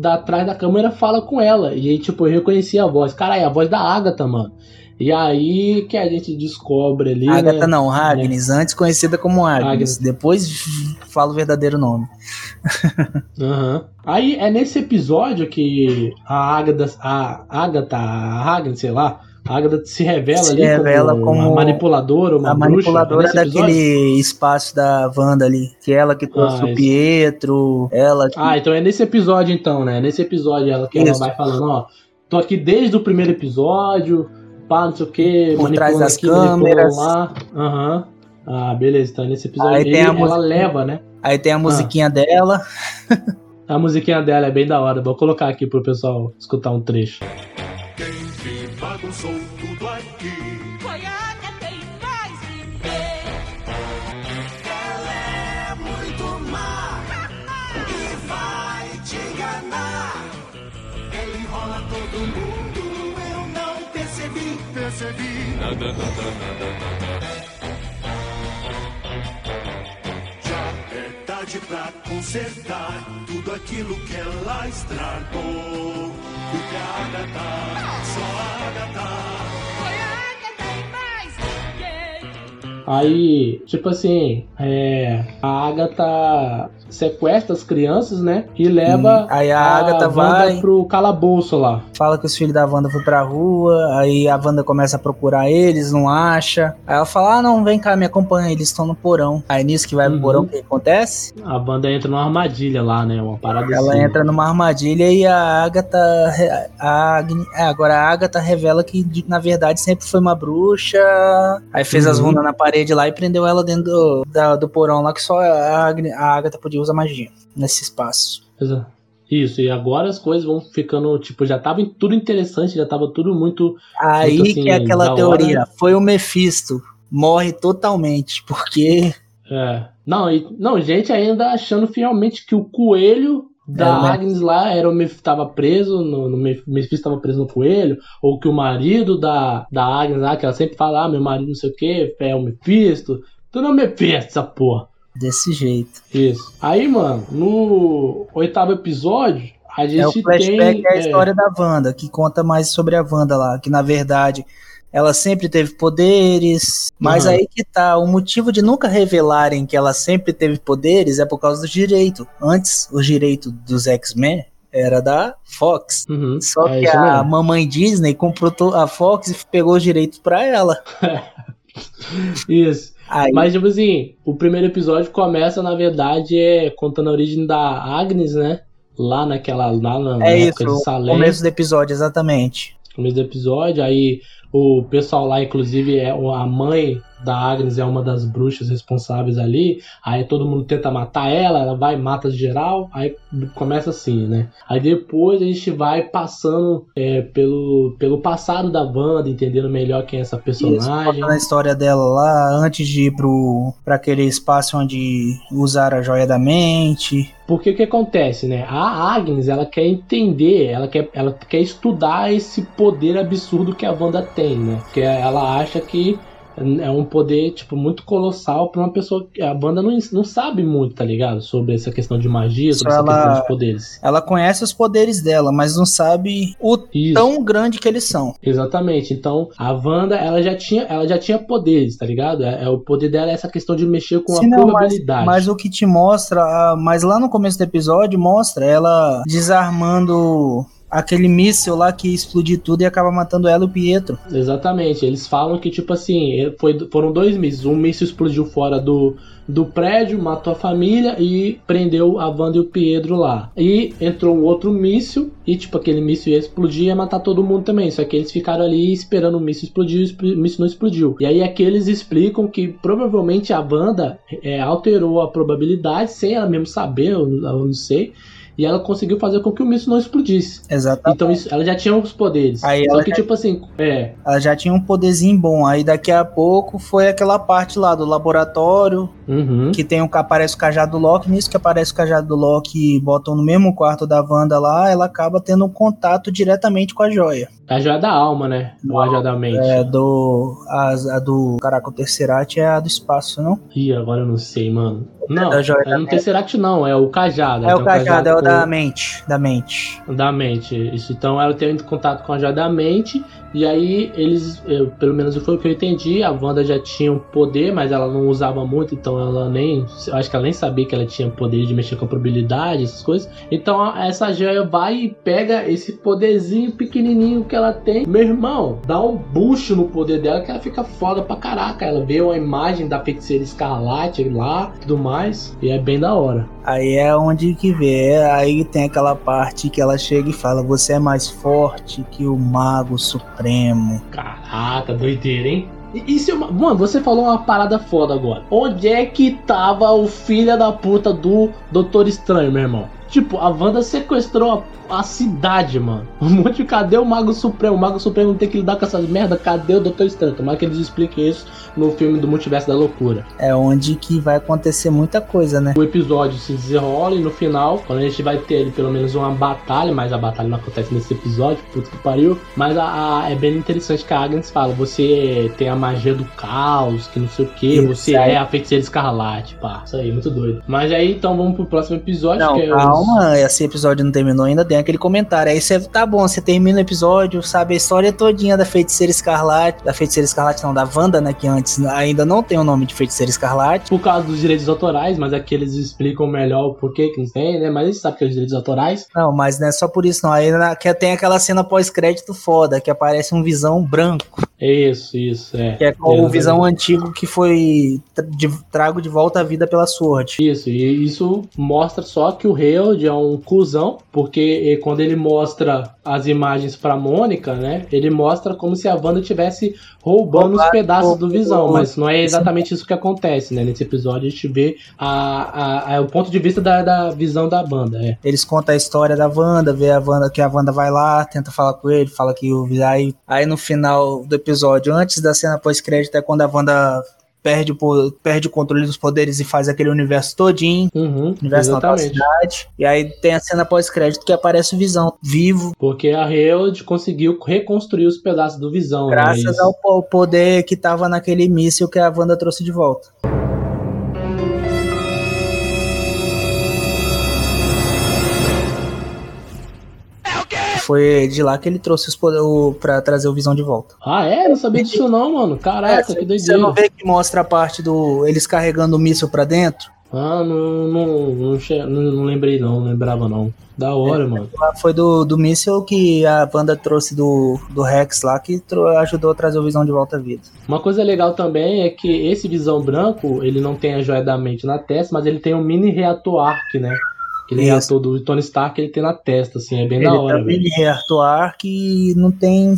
da atrás da câmera fala com ela. E aí, tipo, eu reconheci a voz. Caralho, é a voz da Agatha, mano. E aí que a gente descobre ali. Agatha né? não, Agnes, antes conhecida como Agnes. Agnes. Depois fala o verdadeiro nome. Aham. Aí é nesse episódio que a Agatha, a Agatha, a Agnes, sei lá, a Agatha se revela Se ali revela como, como uma manipuladora, uma a bruxa. manipuladora É daquele espaço da Wanda ali. Que é ela que trouxe Ah, o isso. Pietro, ela que. Ah, então é nesse episódio então, né? Nesse episódio ela que ela Isso. vai falando, ó, tô aqui desde o primeiro episódio, pá, não sei o que, Por trás das aqui, manipulando câmeras. lá. Aham. Ah, beleza, então nesse episódio Aí ele- tem a ela leva, né? Aí tem a musiquinha dela. A musiquinha dela é bem da hora. Vou colocar aqui pro pessoal escutar um trecho. Quem que bagunçou tudo aqui? Já é tarde pra consertar tudo aquilo que ela estragou. Porque a Agatha, só a Agatha. Foi a Agatha e mais ninguém. Aí, tipo assim, é, a Agatha sequestra as crianças, né? E leva Hum, aí a Agatha Wanda vai- pro calabouço lá. Fala que os filhos da Wanda foram pra rua. Aí a Wanda começa a procurar eles, não acha. Aí ela fala: Ah, não, vem cá, me acompanha. Eles estão no porão. Aí nisso que vai Uhum. pro porão, o que acontece? A Wanda entra numa armadilha lá, né? Uma parada Ela assim. entra numa armadilha e a Agatha. A Agni, é, agora a Agatha revela que na verdade sempre foi uma bruxa. Aí fez as Uhum. runas na parede lá e prendeu ela dentro do, da- do porão lá que só a, Agni, a Agatha podia usar magia nesse espaço. Isso, e agora as coisas vão ficando, tipo, já tava tudo interessante, já tava tudo muito. Aí Muito, assim, que é da aquela teoria. Foi o Mephisto. Morre totalmente, porque É. Não, e, não, gente ainda achando fielmente que o coelho da É, né? Agnes lá era o Meph tava preso, no, no Meph- Mephisto tava preso no coelho, ou que o marido da, da Agnes lá, que ela sempre fala, ah, meu marido não sei o que, é o Mephisto. Tu não é o Mephisto, essa porra. Desse jeito. Isso. Aí, mano, no oitavo episódio, a gente É o flashback tem. é a é, história da Wanda, que conta mais sobre a Wanda lá, que na verdade ela sempre teve poderes, mas Uhum. aí que tá, o motivo de nunca revelarem que ela sempre teve poderes é por causa do direito. Antes, o direito dos X-Men era da Fox. uhum, Só é que a mesmo. mamãe Disney comprou a Fox e pegou os direitos pra ela. Isso. Aí, Mas, tipo assim, o primeiro episódio começa, na verdade, é contando a origem da Agnes, né? Lá naquela. Lá na, é época isso, de Salem. começo do episódio, exatamente. começo do episódio. Aí o pessoal lá, inclusive, é a mãe da Agnes é uma das bruxas responsáveis ali, aí todo mundo tenta matar ela, ela vai e mata geral, aí começa assim, né? Aí depois a gente vai passando é, pelo, pelo passado da Wanda, entendendo melhor quem é essa personagem. na história dela lá, antes de ir pro, pra aquele espaço onde usaram a joia da mente. Porque o que acontece, né? A Agnes, ela quer entender, ela quer, ela quer estudar esse poder absurdo que a Wanda tem, né? Porque ela acha que é um poder, tipo, muito colossal pra uma pessoa que a banda não, não sabe muito, tá ligado? Sobre essa questão de magia, sobre Só essa ela- questão de poderes. Ela conhece os poderes dela, mas não sabe o Isso. tão grande que eles são. Exatamente. Então, a Wanda, ela já tinha, ela já tinha poderes, tá ligado? É, é o poder dela é essa questão de mexer com Sim, a não, mas, probabilidade. mas o que te mostra, mas lá no começo do episódio mostra ela desarmando aquele míssil lá que explodir tudo e acaba matando ela e o Pietro. Exatamente. Eles falam que, tipo assim, foi, foram dois mísseis. Um míssil explodiu fora do, do prédio, matou a família e prendeu a Wanda e o Pietro lá. E entrou um outro míssil e, tipo, aquele míssil ia explodir e ia matar todo mundo também. Só que eles ficaram ali esperando o míssil explodir e o míssil não explodiu. E aí aqui eles explicam que provavelmente a Wanda é, alterou a probabilidade sem ela mesmo saber, eu não sei. E ela conseguiu fazer com que o míssil não explodisse. Exatamente. Então isso, ela já tinha os poderes. Aí Só ela que, já- tipo assim, é, Ela já tinha um poderzinho bom. Aí daqui a pouco foi aquela parte lá do laboratório Uhum. que tem o que aparece o cajado do Loki. Nisso que aparece o cajado do Loki e botam no mesmo quarto da Wanda lá, ela acaba tendo um contato diretamente com a joia. A joia da alma, né? Ou a joia da mente. É do. A, a do. Caraca, o Tesseract é a do espaço, não? Ih, agora eu não sei, mano. Não, da joia é no. Tesseract não, é o cajado. É Ela o um cajado, é o da mente. Da mente. da mente. Isso, então ela tem contato com a joia da mente. E aí eles, eu- pelo menos foi o que eu entendi, a Wanda já tinha um poder, mas ela não usava muito, então ela nem. Eu acho que ela nem sabia que ela tinha poder de mexer com a probabilidade, essas coisas. Então essa joia vai e pega esse poderzinho pequenininho que ela tem. Meu irmão, dá um bucho no poder dela que ela fica foda pra caraca. Ela vê uma imagem da feiticeira escarlate lá tudo mais. E é bem da hora. Aí é onde que vê. é, Aí tem aquela parte que ela chega e fala: Você é mais forte que o Mago Supremo. Caraca, doideira, hein? E se uma... Mano, você falou uma parada foda agora. Onde é que tava o filho da puta do Doutor Estranho, meu irmão? Tipo, a Wanda sequestrou a, a cidade, mano. Um monte de cadê o Mago Supremo? O Mago Supremo não tem que lidar com essas merda. Cadê o Doutor Estranho? Tomara que eles expliquem isso no filme do Multiverso da Loucura. É onde que vai acontecer muita coisa, né? O episódio se desenrola e no final, quando a gente vai ter ali pelo menos uma batalha, mas a batalha não acontece nesse episódio, puta que pariu. Mas a, a- é bem interessante que a Agnes fala: você tem a magia do caos, que não sei o que, Isso você aí. é a feiticeira escarlate, pá. Isso aí, muito doido. Mas aí então vamos pro próximo episódio, Não, que é os- calma, esse episódio não terminou ainda, tem aquele comentário. Aí você tá bom, você termina o episódio, sabe a história todinha da feiticeira escarlate. Da feiticeira escarlate, não, da Wanda, né? Que antes ainda não tem o nome de feiticeira escarlate. Por causa dos direitos autorais, mas aqui eles explicam melhor o porquê que não tem, né? Mas a gente sabe que é os direitos autorais. Não, mas não é só por isso, não. Aí que tem aquela cena pós-crédito foda, que aparece um visão branco. Isso, isso, é. Que é com o visão antigo que foi trago de volta à vida pela Sword. Isso, e isso mostra só que o Harold é um cuzão, porque eh, quando ele mostra as imagens pra Mônica, né, ele mostra como se a Wanda tivesse roubando os Roubado, pedaços do Visão, mas não é exatamente isso que acontece, né, nesse episódio a gente vê a, a- a- o ponto de vista da, da visão da banda, é. Eles contam a história da Wanda, vê a Wanda, que a Wanda vai lá, tenta falar com ele, fala que o aí, aí no final do episódio, antes da cena pós-crédito, é quando a Wanda perde o, perde o controle dos poderes e faz aquele universo todinho, Uhum, universo na exatamente. cidade. E aí tem a cena pós-crédito que aparece o Visão vivo, Porque a Harold conseguiu reconstruir os pedaços do Visão, né, graças ao po- poder que tava naquele míssil que a Wanda trouxe de volta. Foi de lá que ele trouxe os poderes pra trazer o Visão de volta. Ah, é? Não sabia disso não, mano. Caraca, que É, Você não doideira. vê que mostra a parte do eles carregando o míssil pra dentro? Ah, não, não, não, não, lembrei não, não lembrava não. Da hora, mano. Lá Foi do, do míssil que a Wanda trouxe do, do Rex lá que ajudou a trazer o Visão de volta à vida. Uma coisa legal também é que esse Visão Branco, ele não tem a joia da mente na testa, mas ele tem um mini reator Arc, né? Aquele Isso. reator do Tony Stark ele tem na testa, assim, é bem Ele da hora, também velho. reator que não tem.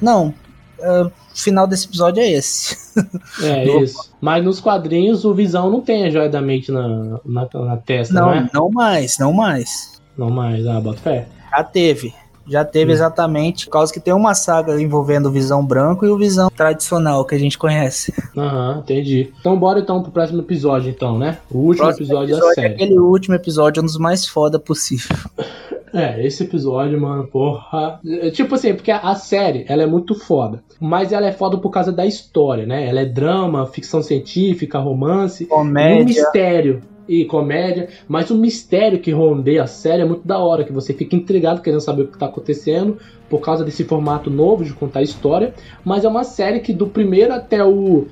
Não. ah, o final desse episódio é esse. É isso. Mas nos quadrinhos o Visão não tem a joia da mente na, na, na testa, não, Não, é? não mais, não mais. Não mais, ah, bota fé. Já teve. Já teve exatamente. Por causa que tem uma saga envolvendo o Visão Branco e o Visão tradicional que a gente conhece. Aham, entendi. Então bora então pro próximo episódio, então, né? O último Próximo episódio, da episódio é série. aquele último episódio, um dos mais foda possível. É, esse episódio, mano, porra. É, Tipo assim, porque a, série, ela é muito foda. Mas ela é foda por causa da história, né? Ela é drama, ficção científica, romance. E um Comédia. mistério. E comédia. Mas o mistério que rondeia a série é muito da hora. Que você fica intrigado querendo saber o que tá acontecendo. Por causa desse formato novo de contar história. Mas é uma série que do primeiro até o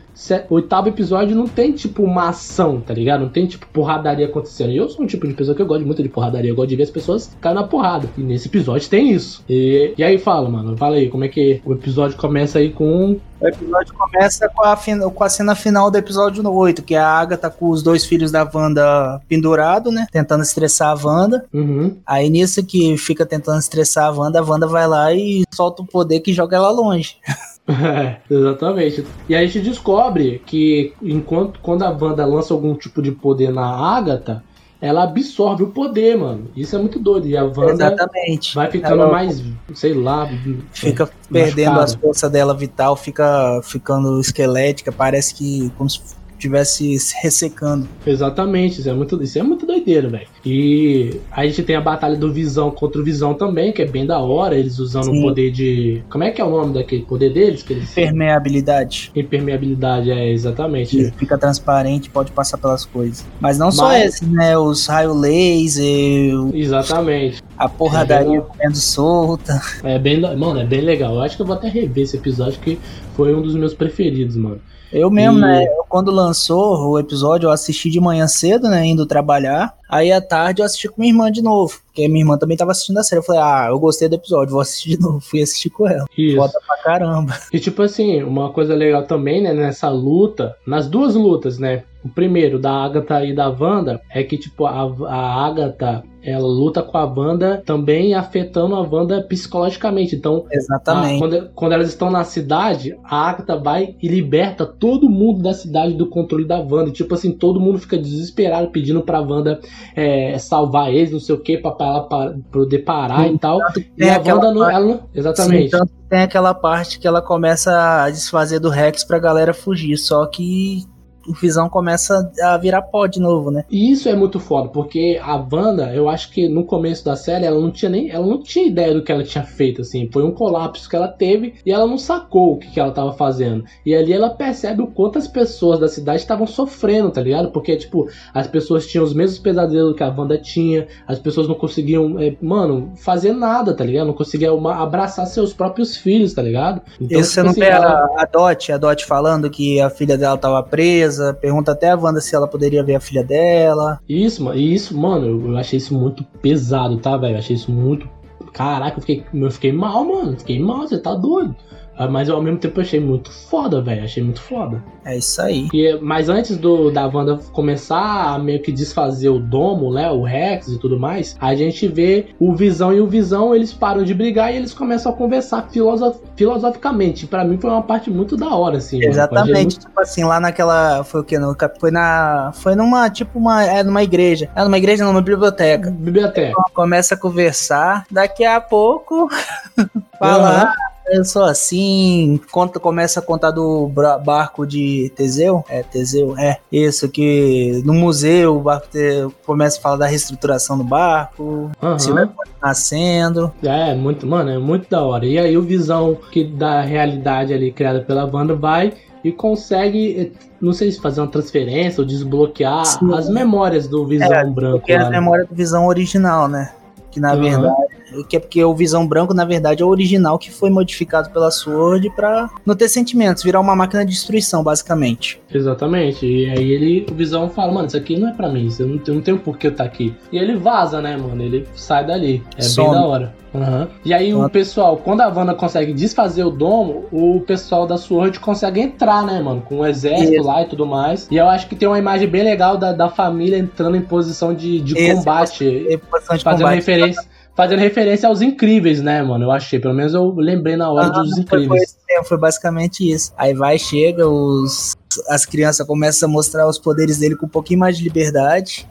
oitavo episódio não tem tipo uma ação, tá ligado? Não tem tipo porradaria acontecendo. E eu sou um tipo de pessoa que eu gosto muito de porradaria. Eu gosto de ver as pessoas caírem na porrada. E nesse episódio tem isso. E, e aí fala, mano. Fala aí, como é que o episódio começa aí com. O episódio começa com a, com a cena final do episódio 8, que é a Agatha com os dois filhos da Wanda pendurado, né? Tentando estressar a Wanda. Uhum. Aí nisso que fica tentando estressar a Wanda, a Wanda vai lá e solta o poder que joga ela longe. É, exatamente. E aí a gente descobre que enquanto quando a Wanda lança algum tipo de poder na Agatha, ela absorve o poder, mano. Isso é muito doido. E a Wanda Exatamente. vai ficando Ela mais, sei lá, Fica é, perdendo machucada. as forças dela vital, fica ficando esquelética, parece que como se estivesse se ressecando. Exatamente, isso é muito, isso é muito doideiro, velho. E a gente tem a batalha do Visão contra o Visão também, que é bem da hora, eles usando o Sim. poder de. Como é que é o nome daquele poder deles? Que eles... Permeabilidade. Impermeabilidade, é, exatamente. Que fica transparente, pode passar pelas coisas. Mas não só Mas- esse, né? Os raio laser, Exatamente. a porradaria comendo solta. É bem, mano, é bem legal. Eu acho que eu vou até rever esse episódio que foi um dos meus preferidos, mano. Eu mesmo, E- né? quando lançou o episódio, eu assisti de manhã cedo, né? Indo trabalhar. Aí à tarde eu assisti com minha irmã de novo. Porque minha irmã também tava assistindo a série. Eu falei, ah, eu gostei do episódio, vou assistir de novo. Fui assistir com ela. Isso. Foda pra caramba. E tipo assim, uma coisa legal também, né, nessa luta, nas duas lutas, né? O primeiro, da Agatha e da Wanda, é que, tipo, a, a Agatha, ela luta com a Wanda também afetando a Wanda psicologicamente. Então, Exatamente. Ah, quando, quando elas estão na cidade, a Agatha vai e liberta todo mundo da cidade do controle da Wanda. Tipo assim, todo mundo fica desesperado pedindo pra Wanda é, salvar eles, não sei o que, pra, ela poder parar e tal. E a Wanda não, ela não. Exatamente. Sim, tem aquela parte que ela começa a desfazer do Rex pra galera fugir. Só que o Visão começa a virar pó de novo, né? E isso é muito foda, porque a Wanda, eu acho que no começo da série, ela não tinha nem. Ela não tinha ideia do que ela tinha feito, assim. Foi um colapso que ela teve e ela não sacou o que, que ela tava fazendo. E ali ela percebe o quanto as pessoas da cidade estavam sofrendo, tá ligado? Porque, tipo, as pessoas tinham os mesmos pesadelos que a Wanda tinha, as pessoas não conseguiam, é, mano, fazer nada, tá ligado? Não conseguiam abraçar seus próprios filhos, tá ligado? Então, você tipo não assim, vê ela- a Dot, a Dot falando que a filha dela tava presa. Pergunta até a Wanda se ela poderia ver a filha dela. Isso, mano, isso, mano, eu, achei isso muito pesado, tá, velho? Achei isso muito. Caraca, eu fiquei, eu fiquei mal, mano. Fiquei mal, você tá doido. Ah, Mas ao mesmo tempo eu achei muito foda, velho. Achei muito foda. É isso aí. E, mas antes do da Wanda começar a meio que desfazer o domo, né? O Rex e tudo mais, a gente vê o Visão e o Visão, eles param de brigar e eles começam a conversar filosof- filosoficamente. Pra mim foi uma parte muito da hora, assim. mano. Eu achei Exatamente, tipo assim, lá naquela. Foi o que? No, foi na. Foi numa, tipo, uma. É numa igreja. É numa igreja, não, numa biblioteca. muito- Biblioteca. Começa a conversar, daqui a pouco. fala. Aham. "Ah, Eu sou assim, conta, começa a contar do barco de Teseu. É, Teseu, é. Isso, que no museu o barco te- começa a falar da reestruturação do barco, se vai Aham. nascendo. É, muito, mano, é muito da hora. E aí o Visão que da realidade ali criada pela Wanda vai e consegue, eh, não sei se fazer uma transferência ou desbloquear Sim. as memórias do Visão É, branco Porque né? memória do Visão original, né? Que na Aham. verdade. Que é porque o Visão Branco, na verdade, é o original que foi modificado pela Sword pra não ter sentimentos, virar uma máquina de destruição, basicamente. Exatamente. E aí ele, o Visão fala, mano, isso aqui não é pra mim, isso eu não, eu não tenho por que eu estar aqui. E ele vaza, né, mano? Ele sai dali. É Some. bem da hora. Aham. E aí o pessoal, quando a Wanda consegue desfazer o domo, o pessoal da Sword consegue entrar, né, mano? Com o exército Isso. lá e tudo mais. E eu acho que tem uma imagem bem legal da, da família entrando em posição de, de Isso, combate. É bastante Fazendo combate. referência, fazendo referência aos incríveis, né, mano? Eu achei, pelo menos eu lembrei na hora Ah, dos incríveis. foi foi basicamente isso. Aí vai, chega, os, as crianças começam a mostrar os poderes dele com um pouquinho mais de liberdade.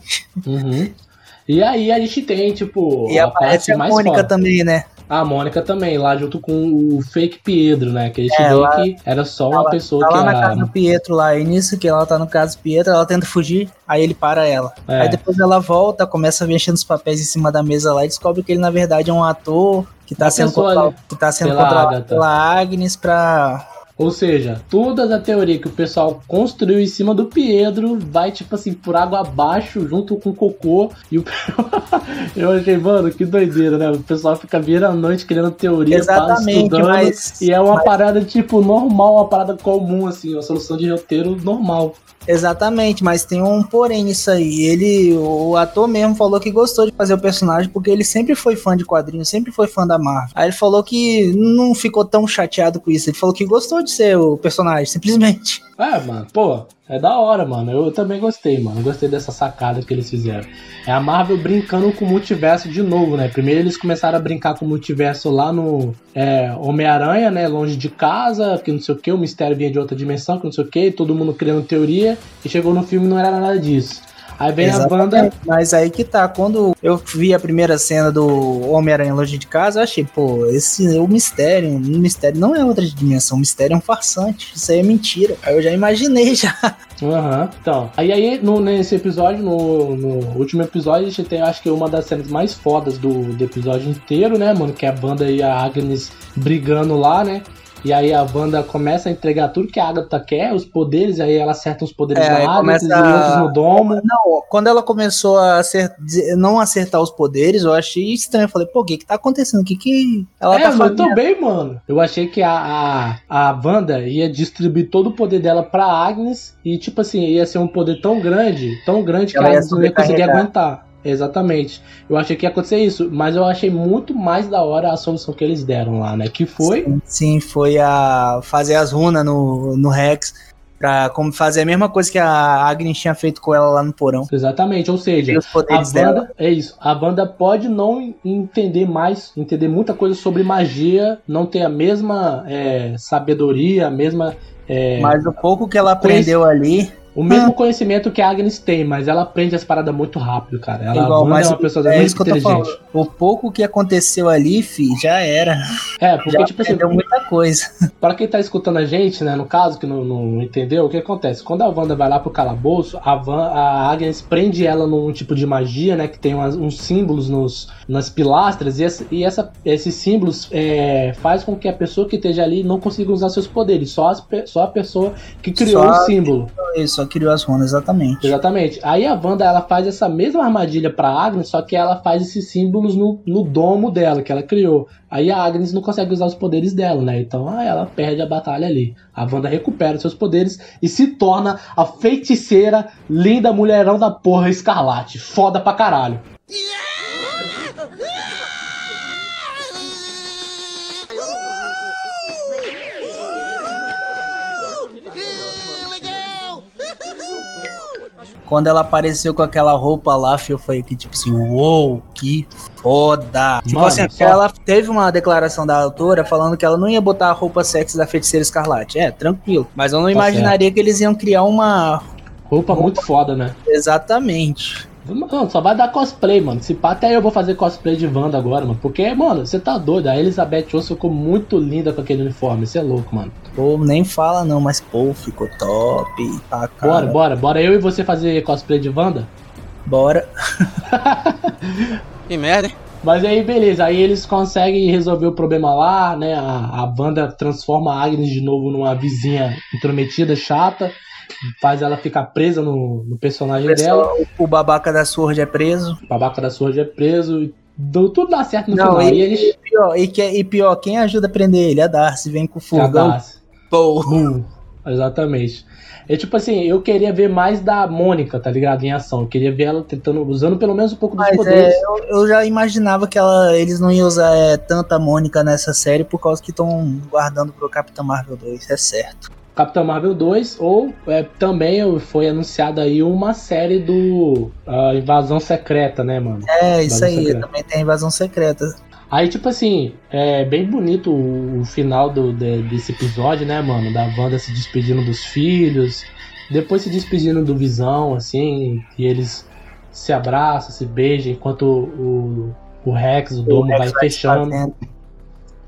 Uhum. E aí a gente tem, tipo, e a aparece parte a mais Mônica foda. também, né? A Mônica também, lá junto com o fake Pedro, né? Que a gente É, vê lá- que era só uma Ela pessoa tá que lá na casa do Pietro lá, e nisso que ela tá no caso do Pietro, ela tenta fugir, aí ele para ela. É. Aí depois ela volta, começa mexendo os papéis em cima da mesa lá e descobre que ele na verdade é um ator que tá Uma sendo, pessoa controlado, ali, que tá sendo pela controlado Agatha. pela Agnes pra. Ou seja, toda a teoria que o pessoal construiu em cima do Pedro vai, tipo assim, por água abaixo, junto com o cocô. E o. Eu achei, mano, que doideira, né? O pessoal fica virando a noite criando teoria, Exatamente, estudando, mas. E é uma mas- parada, tipo, normal, uma parada comum, assim, uma solução de roteiro normal. Exatamente, mas tem um porém nisso aí. Ele, o ator mesmo falou que gostou de fazer o personagem porque ele sempre foi fã de quadrinhos, sempre foi fã da Marvel. Aí ele falou que não ficou tão chateado com isso. Ele falou que gostou de ser o personagem, simplesmente. É, mano, pô, é da hora, mano. Eu também gostei, mano. Gostei dessa sacada que eles fizeram. É a Marvel brincando com o multiverso de novo, né? Primeiro eles começaram a brincar com o multiverso lá no é, Homem-Aranha, né? Longe de casa, que não sei o que, o mistério vinha de outra dimensão, que não sei o que, todo mundo criando teoria. E chegou no filme e não era nada disso. Aí vem a Exatamente, banda. Mas aí que tá, quando eu vi a primeira cena do Homem-Aranha longe de casa, eu achei, pô, esse é o mistério. O mistério não é outra dimensão, o mistério é um farsante. Isso aí é mentira. Aí eu já imaginei já. Aham, então. Aí, aí no, nesse episódio, no, no último episódio, a gente tem, acho que uma das cenas mais fodas do, do episódio inteiro, né, mano? Que é a Wanda e a Agnes brigando lá, né? E aí a Wanda começa a entregar tudo que a Agatha quer, os poderes, aí ela acerta os poderes É, começa e outros no domo. Não, quando ela começou a acer- dizer- não acertar os poderes, eu achei estranho. Eu falei, pô, o que que tá acontecendo? O que que ela é, tá fazendo? também, mano. Eu achei que a, a, a Wanda ia distribuir todo o poder dela pra Agnes e, tipo assim, ia ser um poder tão grande, tão grande que Ela a ia Agnes não ia conseguir aguentar. Exatamente. Eu achei que ia acontecer isso, mas eu achei muito mais da hora a solução que eles deram lá, né? Que foi. Sim, sim, foi a fazer as runas no, no Rex. Pra como fazer a mesma coisa que a Agnes tinha feito com ela lá no porão. Exatamente, ou seja, a poderes dela. banda, é isso. A banda pode não entender mais, entender muita coisa sobre magia, não ter a mesma é, sabedoria, a mesma. é, Mas o pouco que ela aprendeu ali. O mesmo conhecimento que a Agnes tem, mas ela aprende as paradas muito rápido, cara. Ela igual, a Wanda mas é uma pessoa é muito isso inteligente. O pouco que aconteceu ali, fi, já era. É, porque, Já tipo assim, muita coisa. Pra quem tá escutando a gente, né, no caso, que não, não entendeu, o que acontece? Quando a Wanda vai lá pro calabouço, a, Van, a Agnes prende ela num tipo de magia, né, que tem umas- uns símbolos nos, nas pilastras, e, essa, e essa- esses símbolos é, faz com que a pessoa que esteja ali não consiga usar seus poderes, só, as só a pessoa que criou o símbolo. Só criou as runas, exatamente. Exatamente. Aí a Wanda ela faz essa mesma armadilha pra Agnes, só que ela faz esses símbolos no, no domo dela, que ela criou. Aí a Agnes não consegue usar os poderes dela, né? Então ah, ela perde a batalha ali. A Wanda recupera seus poderes e se torna a feiticeira linda mulherão da porra escarlate. Foda pra caralho. Quando ela apareceu com aquela roupa lá, eu falei que tipo assim, uou, que foda. Tipo Mano, assim, só- ela teve uma declaração da autora falando que ela não ia botar a roupa sexy da feiticeira escarlate. É, tranquilo. Mas eu não Tá imaginaria que eles iam criar uma. Roupa muito foda, né? Exatamente. Mano, só vai dar cosplay, mano. Se pá, até eu vou fazer cosplay de Wanda agora, mano. Porque, mano, você tá doido. A Elizabeth Olsen ficou muito linda com aquele uniforme. Você é louco, mano. Pô, nem fala não, mas pô, ficou top. Tá, cara. Bora, bora, bora. Eu e você fazer cosplay de Wanda? Bora. Que merda, hein? Mas aí, beleza, aí eles conseguem resolver o problema lá, né? A, a Wanda transforma a Agnes de novo numa vizinha intrometida, chata, faz ela ficar presa no, no personagem dela. Pessoal, o babaca da Sword é preso. O babaca da Sword é preso, e do- tudo dá certo no Não, final. e, E eles. e pior, e, que- e pior, quem ajuda a prender ele? A Darcy, vem com o. Cagaço. Pô. Bum. Exatamente. É tipo assim, eu queria ver mais da Mônica, tá ligado? Em ação. Eu queria ver ela tentando, usando pelo menos um pouco dos Mas poderes. é, eu, eu já imaginava que ela, eles não iam usar é, tanta Mônica nessa série por causa que estão guardando pro Capitão Marvel 2, é certo. Capitão Marvel 2, ou é, também foi anunciada aí uma série do ah, Invasão Secreta, né, mano? É, isso Invasão aí, Secreta. também tem invasão secreta. Aí, tipo assim, é bem bonito o, o final do, de- desse episódio, né, mano? Da Wanda se despedindo dos filhos, depois se despedindo do Visão, assim, e eles se abraçam, se beijam, enquanto o, o Rex, o Domo, Rex vai fechando.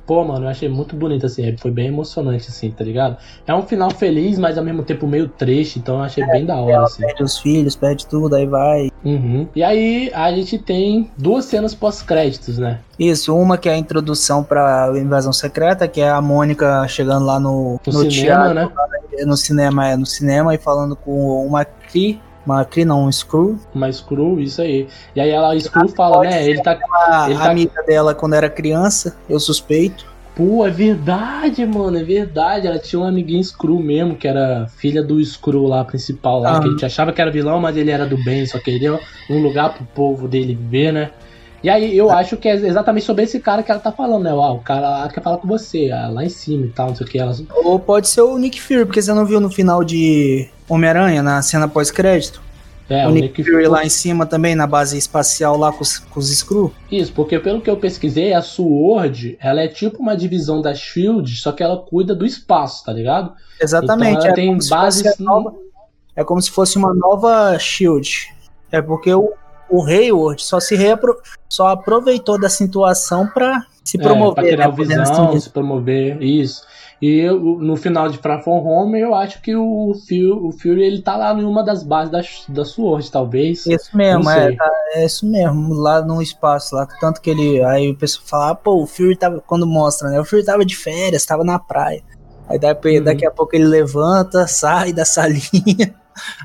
Pô, mano, eu achei muito bonito, assim, foi bem emocionante, assim, tá ligado? É um final feliz, mas ao mesmo tempo meio triste, então eu achei bem da hora, assim. perde os filhos, perde tudo, aí vai. Uhum. E aí a gente tem duas cenas pós-créditos, né? Isso, uma que é a introdução pra invasão secreta, que é a Mônica chegando lá no, No, no cinema, teatro, né? no cinema, é, no cinema e falando com uma Cree, uma não, um Screw, Uma Screw, isso aí. E aí ela, a Screw fala, né? Ele tá. a Ele tá- amiga dela quando era criança, eu suspeito. Pô, é verdade, mano, é verdade. Ela tinha um amiguinho Screw mesmo, que era filha do Screw lá, principal lá, Ah. que a gente achava que era vilão, mas ele era do bem, só queria um lugar pro povo dele viver, né? E aí eu acho que é exatamente sobre esse cara que ela tá falando, né? O cara lá quer falar com você, ah, lá em cima e tal, não sei o que. Ela... Ou pode ser o Nick Fury, porque você não viu no final de Homem-Aranha, na cena pós-crédito? É, o o Nick, Nick Fury Fury. lá em cima também, na base espacial lá com os, com os Screw. Isso, porque pelo que eu pesquisei, a SWORD, ela é tipo uma divisão da SHIELD, só que ela cuida do espaço, tá ligado? Exatamente. Então ela é tem como se bases... fosse a nova- É como se fosse uma nova Shield. É porque o, o Hayward só se reapro... só aproveitou da situação pra se É, promover. pra criar né, visão, assim se promover, isso. E eu, no final de Far From Home, eu acho que o Fury, o Fury ele tá lá em uma das bases da, da SWORD, talvez. Isso mesmo, é, tá- é isso mesmo, lá no espaço, lá, tanto que ele, aí o pessoal fala, ah, pô, o Fury tava, quando mostra, né, o Fury tava de férias, tava na praia, aí daqui, Uhum. daqui a pouco ele levanta, sai da salinha,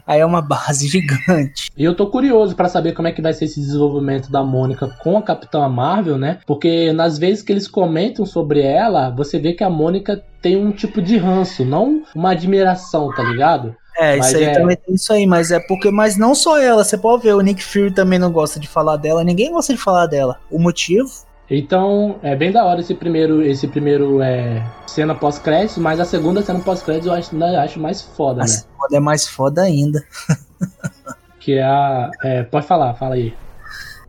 aí é uma base gigante. E eu tô curioso pra saber como é que vai ser esse desenvolvimento da Mônica com a Capitã Marvel, né? Porque nas vezes que eles comentam sobre ela, você vê que a Mônica tem um tipo de ranço, não uma admiração, tá ligado? É, Mas isso aí é- também tem isso aí, mas é porque, mas não só ela, você pode ver, o Nick Fury também não gosta de falar dela, ninguém gosta de falar dela. O motivo? Então, é bem da hora esse primeiro, esse primeiro é, cena pós-crédito, mas a segunda cena pós-crédito eu acho, ainda acho mais foda, A né? segunda é mais foda ainda. Que é a. é, pode falar, fala aí.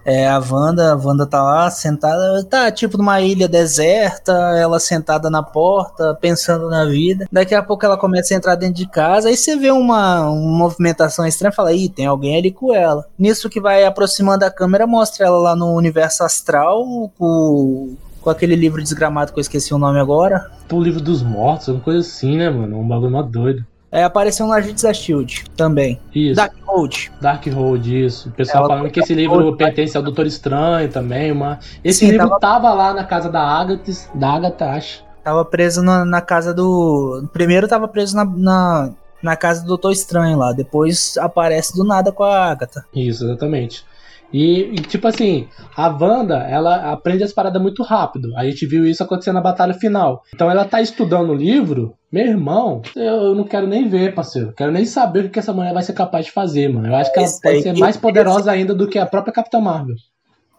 É, a Wanda, a Wanda tá lá sentada, tá tipo numa ilha deserta, ela sentada na porta, pensando na vida. Daqui a pouco ela começa a entrar dentro de casa, aí você vê uma, uma movimentação estranha fala, ih, tem alguém ali com ela. Nisso que vai aproximando a câmera, mostra ela lá no universo astral, com, com aquele livro desgramado que eu esqueci o nome agora. O livro dos mortos, alguma coisa assim, né, mano? Um bagulho mó doido. É, apareceu no Agentes da Shield também. Isso. Darkhold. Darkhold, isso. O pessoal Ela- falando que esse livro pertence ao Doutor Estranho também. Uma... Esse Sim, livro tava- tava... lá na casa da Agatha, da Agatha, acho. Tava preso na, na casa do. Primeiro tava preso na, na, na casa do Doutor Estranho lá. Depois aparece do nada com a Agatha. Isso, exatamente. E, e, tipo assim, a Wanda, ela aprende as paradas muito rápido. A gente viu isso acontecer na batalha final. Então ela tá estudando o livro, meu irmão, eu não quero nem ver, parceiro. Quero nem saber o que essa mulher vai ser capaz de fazer, mano. Eu acho que ela Esse pode aí ser mais poderosa ainda do que a própria Capitã Marvel.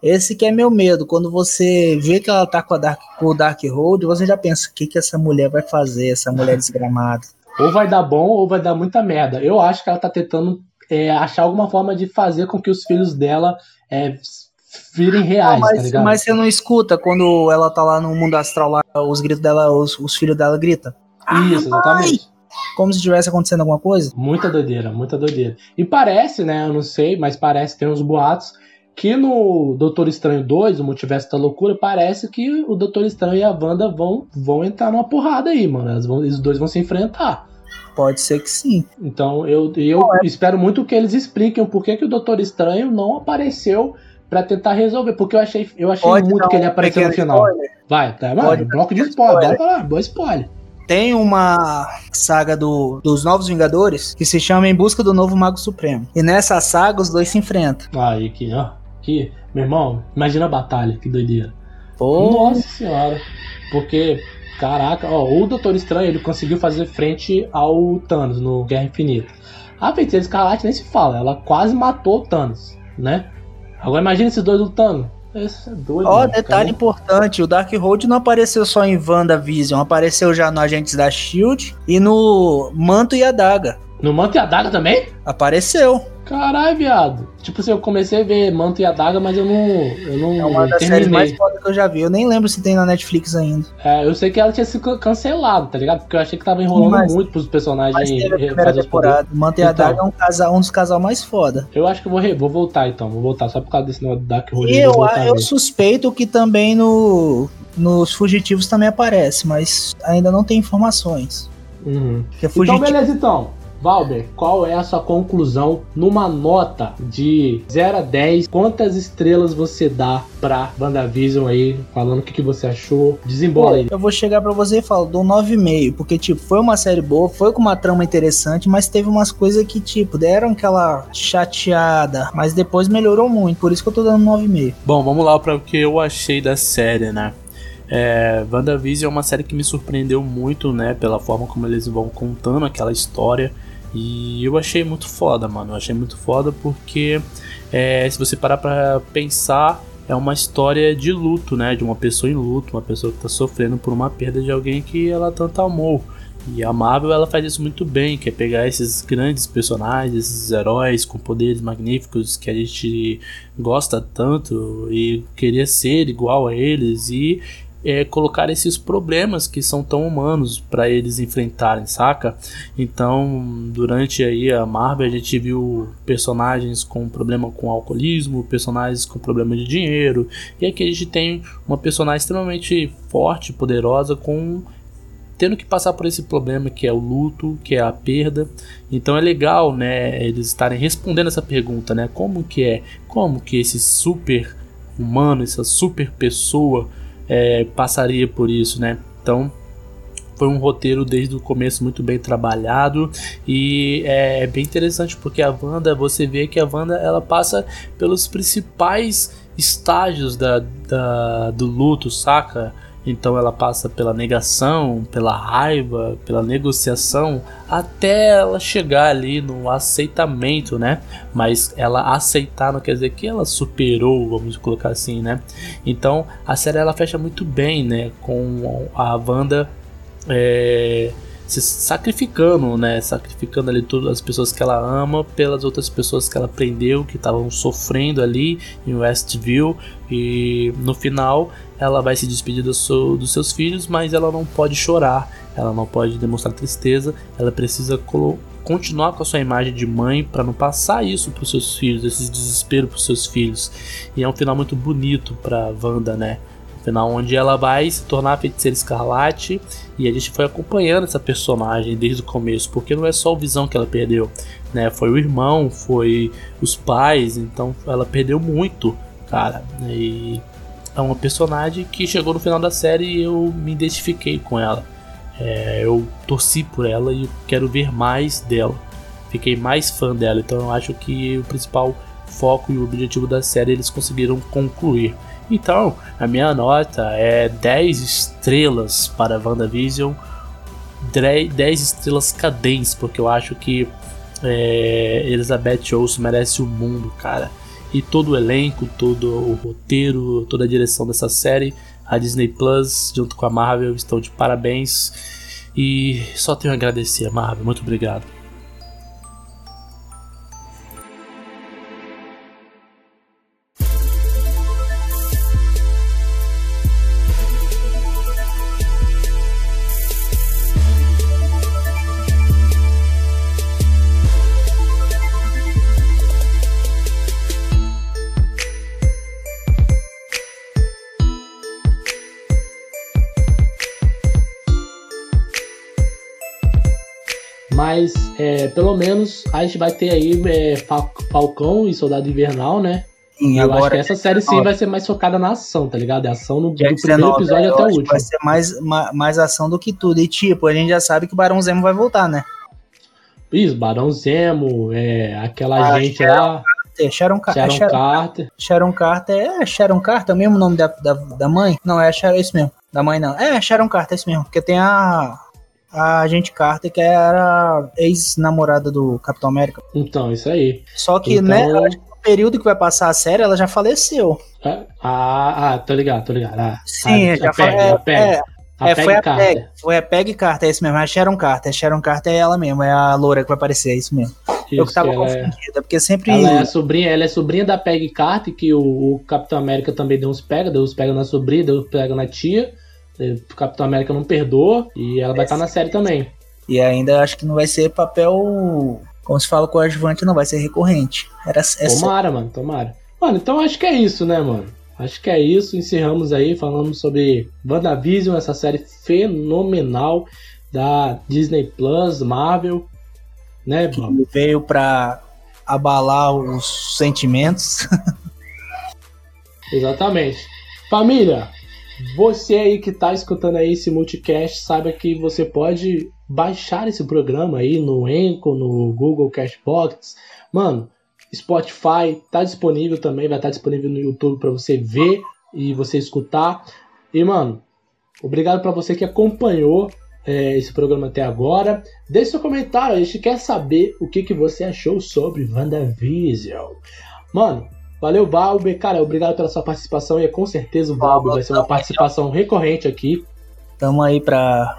Esse que é meu medo. Quando você vê que ela tá com, a Dark, com o Darkhold, você já pensa: o que, que essa mulher vai fazer, essa mulher desgramada? Ou vai dar bom ou vai dar muita merda. Eu acho que ela tá tentando é, achar alguma forma de fazer com que os filhos dela é, virem reais, tá mas, ligado? mas você não escuta quando ela tá lá no mundo astral, lá, os gritos dela, os, os filhos dela gritam. Isso, exatamente. Como se estivesse acontecendo alguma coisa. Muita doideira, muita doideira. E parece, né? Eu não sei, mas parece, tem uns boatos que no Doutor Estranho 2, o Multiverso da Loucura, parece que o Doutor Estranho e a Wanda vão, vão entrar numa porrada aí, mano. Elas vão, os dois vão se enfrentar. Pode ser que sim. Então eu, eu espero muito que eles expliquem o porquê que o Doutor Estranho não apareceu pra tentar resolver. Porque eu achei, eu achei Pode muito que ele apareceu no final. spoiler? Vai, tá, mano, Pode bloco de spoiler, spoiler. bora lá, boa spoiler. Tem uma saga do, dos Novos Vingadores que se chama Em Busca do Novo Mago Supremo. E nessa saga os dois se enfrentam. Aí, que, ó, que, meu irmão, imagina a batalha, que doideira. Pô, Nossa senhora. Porque, caraca, ó, o Doutor Estranho ele conseguiu fazer frente ao Thanos no Guerra Infinita. A Feiticeira Escarlate nem se fala, ela quase matou o Thanos, né? Agora imagina esses dois lutando. Isso é doido. Ó, mano. detalhe importante, o Darkhold não apareceu só em WandaVision, apareceu já no Agentes da SHIELD e no Manto e a Daga. No Manto e a Daga também? Apareceu. Caralho, viado. Tipo assim, eu comecei a ver Manto e a Daga, mas eu não. Eu não É uma das séries mais terminei. fodas que eu já vi. Eu nem lembro se tem na Netflix ainda. É, eu sei que ela tinha sido cancelada, tá ligado? Porque eu achei que tava enrolando Mas- muito pros personagens Mas teve a primeira temporada. Manto e a Então. Daga é um, casal, um dos casal mais foda. Eu acho que eu vou, vou voltar então, vou voltar só por causa desse negócio do Dark Road. E eu, eu suspeito que também no, nos Fugitivos também aparece, mas ainda não tem informações. Uhum. Então, beleza, então. Valber, qual é a sua conclusão numa nota de 0 a 10? Quantas estrelas você dá pra WandaVision aí? Falando o que, que você achou. Desembola aí. Eu vou chegar pra você e falo, dou 9,5, porque, tipo, foi uma série boa, foi com uma trama interessante, mas teve umas coisas que, tipo, deram aquela chateada, mas depois melhorou muito, por isso que eu tô dando 9,5. Bom, vamos lá para o que eu achei da série, né? É, WandaVision é uma série que me surpreendeu muito, né? Pela forma como eles vão contando aquela história. E eu achei muito foda, mano. Eu achei muito foda porque, é, se você parar pra pensar, é uma história de luto, né? De uma pessoa em luto, uma pessoa que tá sofrendo por uma perda de alguém que ela tanto amou. E a Marvel ela faz isso muito bem, que é pegar esses grandes personagens, esses heróis com poderes magníficos que a gente gosta tanto e queria ser igual a eles e é, colocar esses problemas que são tão humanos para eles enfrentarem, saca? Então, durante aí a Marvel a gente viu personagens com problema com alcoolismo, personagens com problema de dinheiro, e aqui a gente tem uma personagem extremamente forte, poderosa com tendo que passar por esse problema que é o luto, que é a perda. Então é legal, né, eles estarem respondendo essa pergunta, né? Como que é? Como que esse super humano, essa super pessoa é, passaria por isso, né? Então foi um roteiro desde o começo muito bem trabalhado e é bem interessante porque a Wanda, você vê que a Wanda ela passa pelos principais estágios da, da, do luto, saca? Então ela passa pela negação, pela raiva, pela negociação, até ela chegar ali no aceitamento, né? Mas ela aceitar não quer dizer que ela superou, vamos colocar assim, né? Então a série ela fecha muito bem, né? Com a Wanda é, se sacrificando, né? Sacrificando ali todas as pessoas que ela ama pelas outras pessoas que ela prendeu, que estavam sofrendo ali em Westview. E no final ela vai se despedir do seu- dos seus filhos, mas ela não pode chorar, ela não pode demonstrar tristeza, ela precisa continuar com a sua imagem de mãe para não passar isso para os seus filhos, esse desespero para os seus filhos. E é um final muito bonito para Wanda, né? Um final onde ela vai se tornar a feiticeira escarlate e a gente foi acompanhando essa personagem desde o começo, porque não é só o Visão que ela perdeu, né? Foi o irmão, foi os pais, então ela perdeu muito, cara. E é uma personagem que chegou no final da série e eu me identifiquei com ela. É, eu torci por ela e quero ver mais dela. Fiquei mais fã dela, então eu acho que o principal foco e o objetivo da série eles conseguiram concluir. Então, a minha nota é 10 estrelas para WandaVision, 10 estrelas cadentes, porque eu acho que é, Elizabeth Olsen merece o mundo, cara. E todo o elenco, todo o roteiro, toda a direção dessa série, a Disney Plus, junto com a Marvel, estão de parabéns. E só tenho a agradecer, Marvel. Muito obrigado. É, pelo menos, a gente vai ter aí é, Fal- Falcão e Soldado Invernal, né? Sim, eu acho agora que essa série sim vai ser mais focada na ação, tá ligado? É ação no, do primeiro 19, episódio até o acho último. Vai ser mais, ma- mais ação do que tudo. E tipo, a gente já sabe que o Barão Zemo vai voltar, né? Isso, Barão Zemo, é, aquela Ah, gente Sharon lá, É, Sharon, Ca- Sharon é Sharon, Carter. Sharon Carter. É Sharon Carter, é o mesmo nome da, da, da mãe? Não, é, Sharon, é isso mesmo. Da mãe não. É Sharon Carter, é isso mesmo. Porque tem a. A agente Carter, que era ex-namorada do Capitão América. Então, isso aí. Só que, Então- né, eu acho que no período que vai passar a série, ela já faleceu. É? Ah, ah, tô ligado, tô ligado. Ah, Sim, a, já a Peg, falei. a. É, A é, Peg foi a Carter. Peg. Foi a Peg Carter, é isso mesmo. É a Sharon Carter. A Sharon Carter é ela mesmo, é a loura que vai aparecer, é isso mesmo. eu Isso, que tava ela é- confundida, porque sempre. Ela é a sobrinha, ela é sobrinha da Peg Carter, que o, o Capitão América também deu uns pega, deu uns pega na sobrinha, deu uns pega na tia. O Capitão América não perdoa e ela vai estar na série também. E ainda acho que não vai ser papel. Como se fala coadjuvante, não vai ser recorrente. Era essa. Tomara, mano, tomara. Mano, então acho que é isso, né, mano? Acho que é isso. Encerramos aí, falamos sobre WandaVision, essa série fenomenal da Disney Plus, Marvel. Né, que mano? veio pra abalar os sentimentos. Exatamente. Família, você aí que tá escutando aí esse multicast, saiba que você pode baixar esse programa aí no Anchor, no Google Cashbox. Mano, Spotify tá disponível também, vai estar disponível no YouTube para você ver e você escutar. E, mano, obrigado para você que acompanhou é, esse programa até agora. Deixe seu comentário, a gente quer saber o que, que você achou sobre WandaVision. Mano, valeu, Valber. Cara, obrigado pela sua participação e com certeza o Valber vai ser uma participação recorrente aqui. Tamo aí pra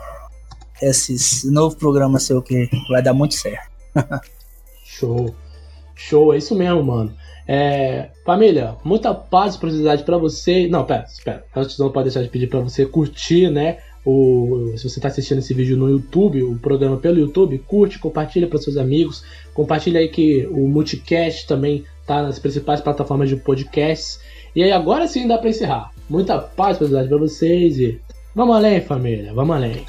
esse novo programa seu que vai dar muito certo. Show. Show, é isso mesmo, mano. É, família, muita paz e prosperidade pra você. Não, pera, espera. Antes não pode deixar de pedir pra você curtir, né? O, se você tá assistindo esse vídeo no YouTube, o programa pelo YouTube, curte, compartilha para seus amigos. Compartilha aí que o Multicast também tá nas principais plataformas de podcasts. E aí agora sim dá pra encerrar. Muita paz e prosperidade pra vocês e vamos além, família, vamos além.